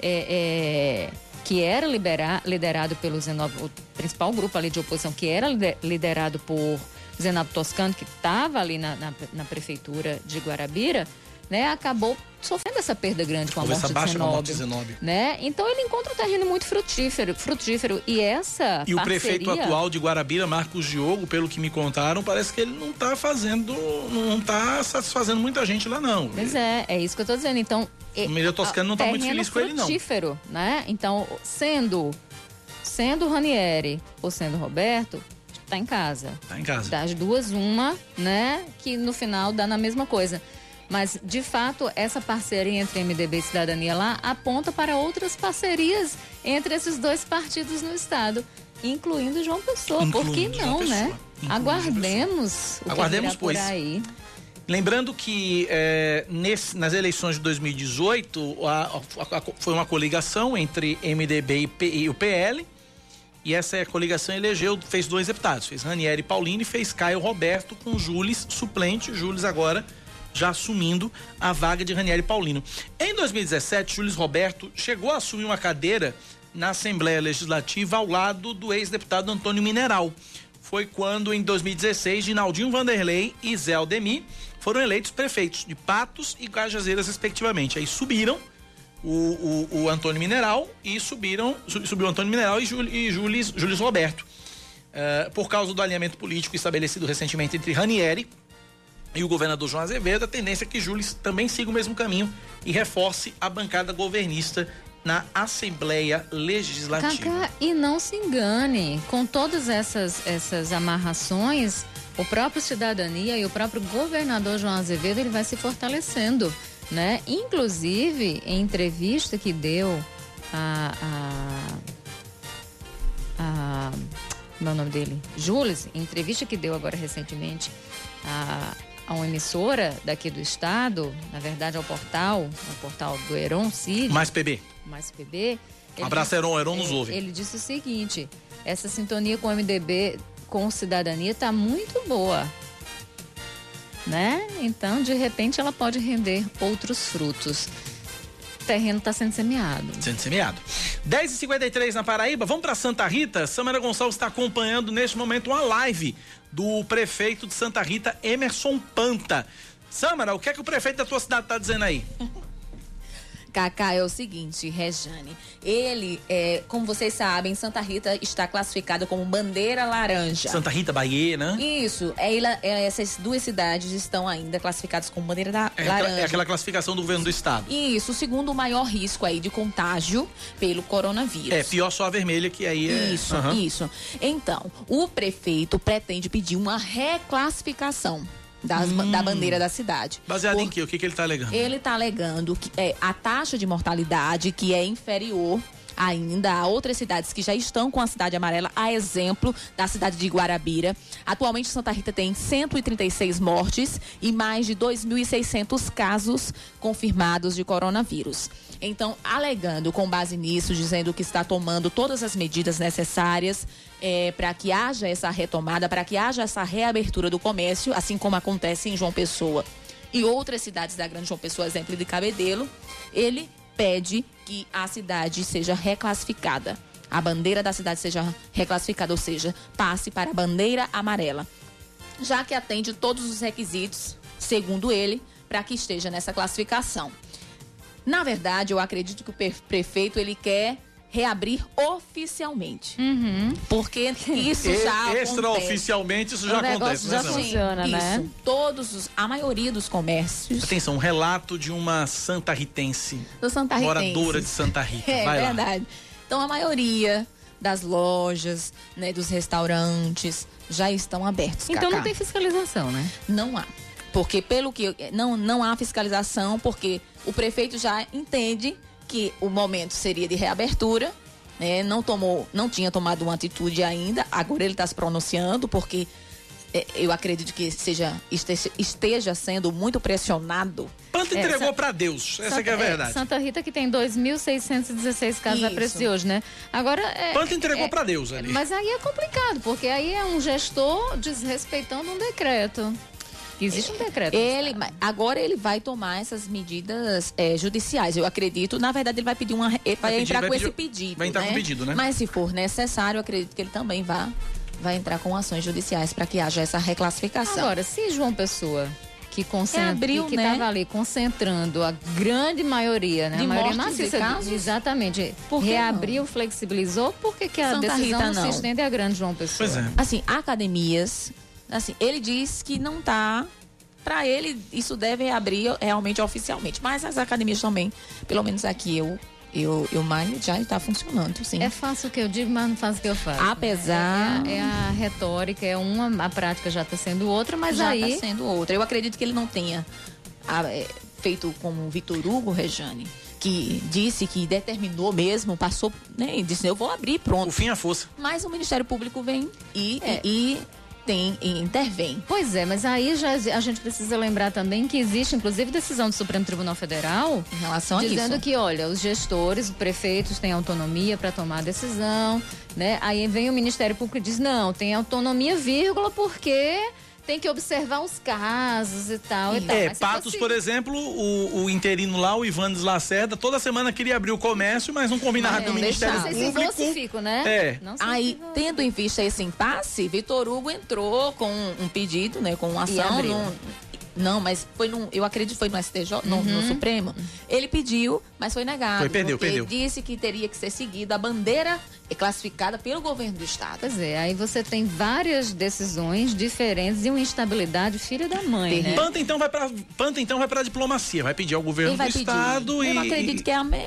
é, é, que era libera, liderado pelo Zenobio, o principal grupo ali de oposição, que era liderado por Zenabo Toscano, que estava ali na, na, na prefeitura de Guarabira, né, acabou sofrendo essa perda grande com a morte de Zenóbio, Zenóbio. Né? Então ele encontra um terreno muito frutífero, frutífero e essa E parceria... o prefeito atual de Guarabira, Marcos Diogo, pelo que me contaram, parece que ele não está fazendo, não está satisfazendo muita gente lá não. Pois é, é isso que eu estou dizendo. Então, o Miriam Toscano não está muito feliz com ele não. né? Então, sendo sendo Ranieri ou sendo Roberto, está em casa. Está em casa. Das duas uma, né, que no final dá na mesma coisa. Mas, de fato, essa parceria entre MDB e Cidadania lá aponta para outras parcerias entre esses dois partidos no Estado, incluindo João Pessoa. Incluindo Por que não, né? Aguardemos o Aguardemos, que pois. por aí. Lembrando que é, nesse, nas eleições de 2018 a, a, a, foi uma coligação entre MDB e, P, e o PL. E essa coligação elegeu, fez dois deputados, fez Ranieri Paulino e fez Caio Roberto com Jules suplente. Jules agora já assumindo a vaga de Ranieri Paulino. Em 2017, Júlio Roberto chegou a assumir uma cadeira na Assembleia Legislativa ao lado do ex-deputado Antônio Mineral. Foi quando, em 2016, Ginaldinho Vanderlei e Zé Aldemir foram eleitos prefeitos de Patos e Cajazeiras, respectivamente. Aí subiram o, o, o Antônio Mineral e subiram, subiu o Antônio Mineral e, Júlio, e Júlio Roberto. Uh, por causa do alinhamento político estabelecido recentemente entre Ranieri e o governador João Azevedo, a tendência é que Júlio também siga o mesmo caminho e reforce a bancada governista na Assembleia Legislativa. Cacá, e não se engane, com todas essas, essas amarrações, o próprio Cidadania e o próprio governador João Azevedo ele vai se fortalecendo, né? Inclusive, em entrevista que deu a, a, a meu nome dele, Júlio, em entrevista que deu agora recentemente a, a uma emissora daqui do estado, na verdade ao portal, ao portal do Heron Cid. Mais PB. Mais PB. Abraço, disse, Heron, Heron nos ouve. Ele disse o seguinte: essa sintonia com o MDB, com cidadania, está muito boa. Né? Então, de repente, ela pode render outros frutos terreno está sendo semeado. Sendo semeado. 10h53 na Paraíba, vamos para Santa Rita. Samara Gonçalves está acompanhando neste momento uma live do prefeito de Santa Rita, Emerson Panta. Samara, o que é que o prefeito da tua cidade está dizendo aí? <laughs> Cacá, é o seguinte, Rejane. Ele, é, como vocês sabem, Santa Rita está classificada como bandeira laranja. Santa Rita, Bahia, né? Isso. É, é, essas duas cidades estão ainda classificadas como bandeira da, é laranja. Aquela, é aquela classificação do governo do estado. Isso. O segundo maior risco aí de contágio pelo coronavírus. É, pior só a vermelha, que aí é... Isso, uhum. isso. Então, o prefeito pretende pedir uma reclassificação das, hum. da bandeira da cidade. Baseado Por, em quê? O que, que ele está alegando? Ele está alegando que é, a taxa de mortalidade que é inferior ainda a outras cidades que já estão com a cidade amarela, a exemplo da cidade de Guarabira. Atualmente, Santa Rita tem 136 mortes e mais de 2.600 casos confirmados de coronavírus. Então, alegando com base nisso, dizendo que está tomando todas as medidas necessárias é, para que haja essa retomada, para que haja essa reabertura do comércio, assim como acontece em João Pessoa e outras cidades da Grande João Pessoa, exemplo de Cabedelo, ele pede que a cidade seja reclassificada. A bandeira da cidade seja reclassificada, ou seja, passe para a bandeira amarela. Já que atende todos os requisitos, segundo ele, para que esteja nessa classificação. Na verdade, eu acredito que o prefeito ele quer reabrir oficialmente. Uhum. Porque <laughs> isso já Extraoficialmente isso já acontece, já né? funciona, né? Isso. Todos os, a maioria dos comércios. Atenção, um relato de uma santa ritense. Do Santa Ritense. Moradora de Santa <laughs> Rita. É Vai verdade. Lá. Então a maioria das lojas, né, dos restaurantes já estão abertos. Então Cacá. não tem fiscalização, né? Não há. Porque pelo que não não há fiscalização porque o prefeito já entende que o momento seria de reabertura, né? Não tomou, não tinha tomado uma atitude ainda. Agora ele está se pronunciando porque é, eu acredito que seja esteja sendo muito pressionado. Panta é, entregou para Deus, essa Santa, é a verdade. É, Santa Rita que tem 2.616 casos a preço de hoje, né? Agora é, Panta entregou é, para Deus ali. Mas aí é complicado, porque aí é um gestor desrespeitando um decreto. Existe um decreto. Ele, agora ele vai tomar essas medidas é, judiciais, eu acredito. Na verdade, ele vai pedir uma. Ele vai, vai entrar pedir, com vai esse pedido. Vai entrar né? com pedido, né? Mas se for necessário, eu acredito que ele também vai, vai entrar com ações judiciais para que haja essa reclassificação. Agora, se João Pessoa que concentra, Reabriu, que né? estava ali concentrando a grande maioria, né? De a maioria mortes maciça, e casos? exatamente. Por que Reabriu, flexibilizou, por que, que a Santa decisão Rita, não se não. estende a grande João Pessoa? Pois é. Assim, academias, assim, ele diz que não tá. Para ele, isso deve reabrir realmente oficialmente. Mas as academias também, pelo menos aqui eu, eu, eu mais já está funcionando, sim. É fácil o que eu digo, mas não faço o que eu faço. Apesar- É, é a, é a retórica, é uma, a prática já está sendo outra, mas já aí. está sendo outra. Eu acredito que ele não tenha ah, é, feito como o Vitor Hugo, Rejane, que disse que determinou mesmo, passou, né, e disse, eu vou abrir, O pronto. fim é a força. Mas o Ministério Público vem e, É. e, e tem, e intervém. Pois é, mas aí já a gente precisa lembrar também que existe, inclusive, decisão do Supremo Tribunal Federal Em relação a dizendo isso. que, olha, os gestores, os prefeitos têm autonomia para tomar a decisão, né? Aí vem o Ministério Público e diz, não, tem autonomia, vírgula, porque tem que observar os casos e tal. E tal. É, Patos, fosse- por exemplo, o, o interino lá, o Ivanes Lacerda, toda semana queria abrir o comércio, mas não combinava com o não Ministério deixava. Vocês se Público. né? É. Não Aí, tendo em vista esse impasse, Vitor Hugo entrou com um pedido, né, com uma E ação. abriu. num- não, mas foi num, eu acredito que foi no STJ, no, no Supremo. Ele pediu, mas foi negado. Foi, perdeu, perdeu. disse que teria que ser seguida a bandeira classificada pelo governo do estado. Pois é, aí você tem várias decisões diferentes e uma instabilidade filha da mãe, né? Panta então vai para Panta então vai para diplomacia, vai pedir ao governo do pedir? estado eu e não acredito que é a me...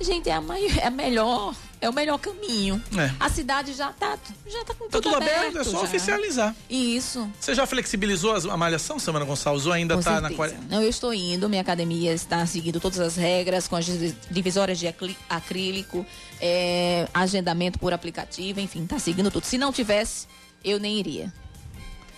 gente é a, mai- é a melhor, é o melhor caminho. É. A cidade já tá, já tá com tá tudo, tudo aberto, é só já. oficializar. Isso. Você já flexibilizou a malhação, Samara Gonçalves, ou ainda Com tá na certeza. quarentena? Não, eu estou indo, minha academia está seguindo todas as regras, com as divi- divisórias de acrí- acrílico, é, agendamento por aplicativo, enfim, está seguindo tudo. Se não tivesse, eu nem iria.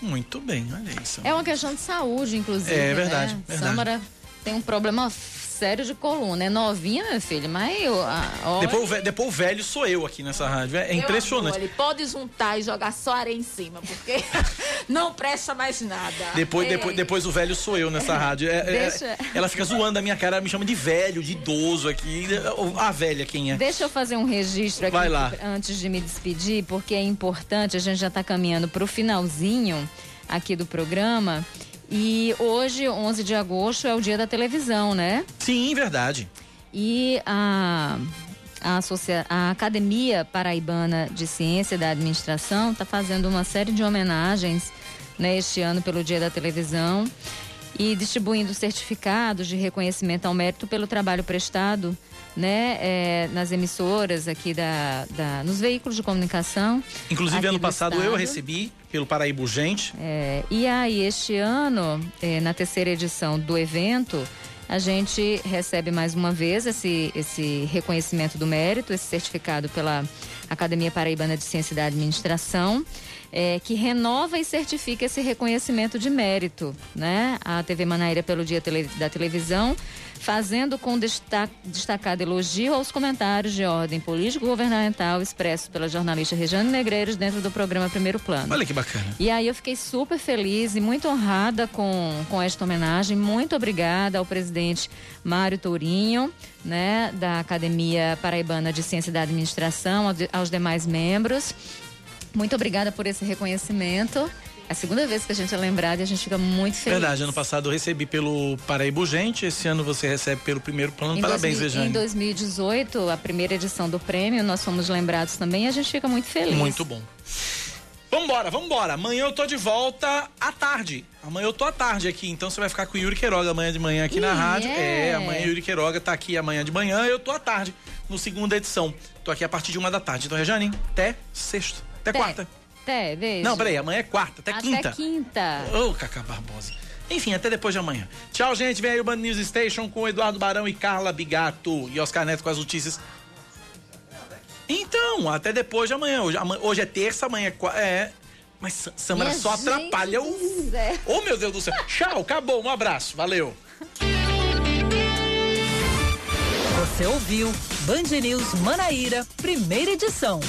Muito bem, olha isso. É uma questão de saúde, inclusive. É verdade, né? verdade. Samara tem um problema sério de coluna. É novinha, meu filho, mas eu. ah, olha, Depois, o depois o velho sou eu aqui nessa rádio. É impressionante. amor, ele pode juntar e jogar só areia em cima, porque <laughs> não presta mais nada. Depois, É. depois, depois o velho sou eu nessa rádio. É- é- Deixa- ela fica zoando a minha cara, ela me chama de velho, de idoso aqui. A velha quem é? Deixa eu fazer um registro aqui Vai lá. antes de me despedir, porque é importante, a gente já está caminhando para o finalzinho aqui do programa. E hoje, 11 de agosto, é o dia da televisão, né? Sim, verdade. E a, a, associa- a Academia Paraibana de Ciência da Administração está fazendo uma série de homenagens né, este ano pelo Dia da Televisão e distribuindo certificados de reconhecimento ao mérito pelo trabalho prestado né, é, nas emissoras aqui da, da- nos veículos de comunicação. Inclusive, ano do passado eu estado. recebi pelo Paraíba Urgente. É, e aí, este ano, é, na terceira edição do evento, a gente recebe mais uma vez esse, esse reconhecimento do mérito, esse certificado pela Academia Paraibana de Ciência da Administração, é, que renova e certifica esse reconhecimento de mérito, né? A TV Manaíra pelo Dia da Televisão, fazendo com destac- destacado elogio aos comentários de ordem político-governamental expressos pela jornalista Rejane Negreiros dentro do programa Primeiro Plano. Olha que bacana. E aí eu fiquei super feliz e muito honrada com, com esta homenagem. Muito obrigada ao presidente Mário Tourinho, né, da Academia Paraibana de Ciência da Administração, aos demais membros. Muito obrigada por esse reconhecimento. É a segunda vez que a gente é lembrado e a gente fica muito feliz. Verdade, ano passado eu recebi pelo Paraíba Urgente, esse ano você recebe pelo primeiro plano. Em Parabéns, 2000 Rejane. Em 2018, a primeira edição do prêmio, nós fomos lembrados também e a gente fica muito feliz. Muito bom. Vambora, vambora. Amanhã eu tô de volta à tarde. Amanhã eu tô à tarde aqui, então você vai ficar com o Yuri Queiroga amanhã de manhã aqui na rádio. é? É, amanhã o Yuri Queiroga tá aqui amanhã de manhã, eu tô à tarde, no segunda edição. Tô aqui a partir de uma da tarde. Então, Rejane, até sexta, até, Até- quarta. Até, beijo. Não, peraí, amanhã é quarta, até, Até quinta. quinta. Ô, Cacá Barbosa. Enfim, até depois de amanhã. Tchau, gente. Vem aí o Band News Station com Eduardo Barão e Carla Bigato. E Oscar Neto com as notícias. Então, até depois de amanhã. Hoje, hoje é terça, amanhã é. qua- É. Mas Sa- Samara só atrapalha o. céu. Oh, meu Deus do céu. Tchau, acabou. Um abraço. Valeu. Você ouviu Band News Manaíra, primeira edição.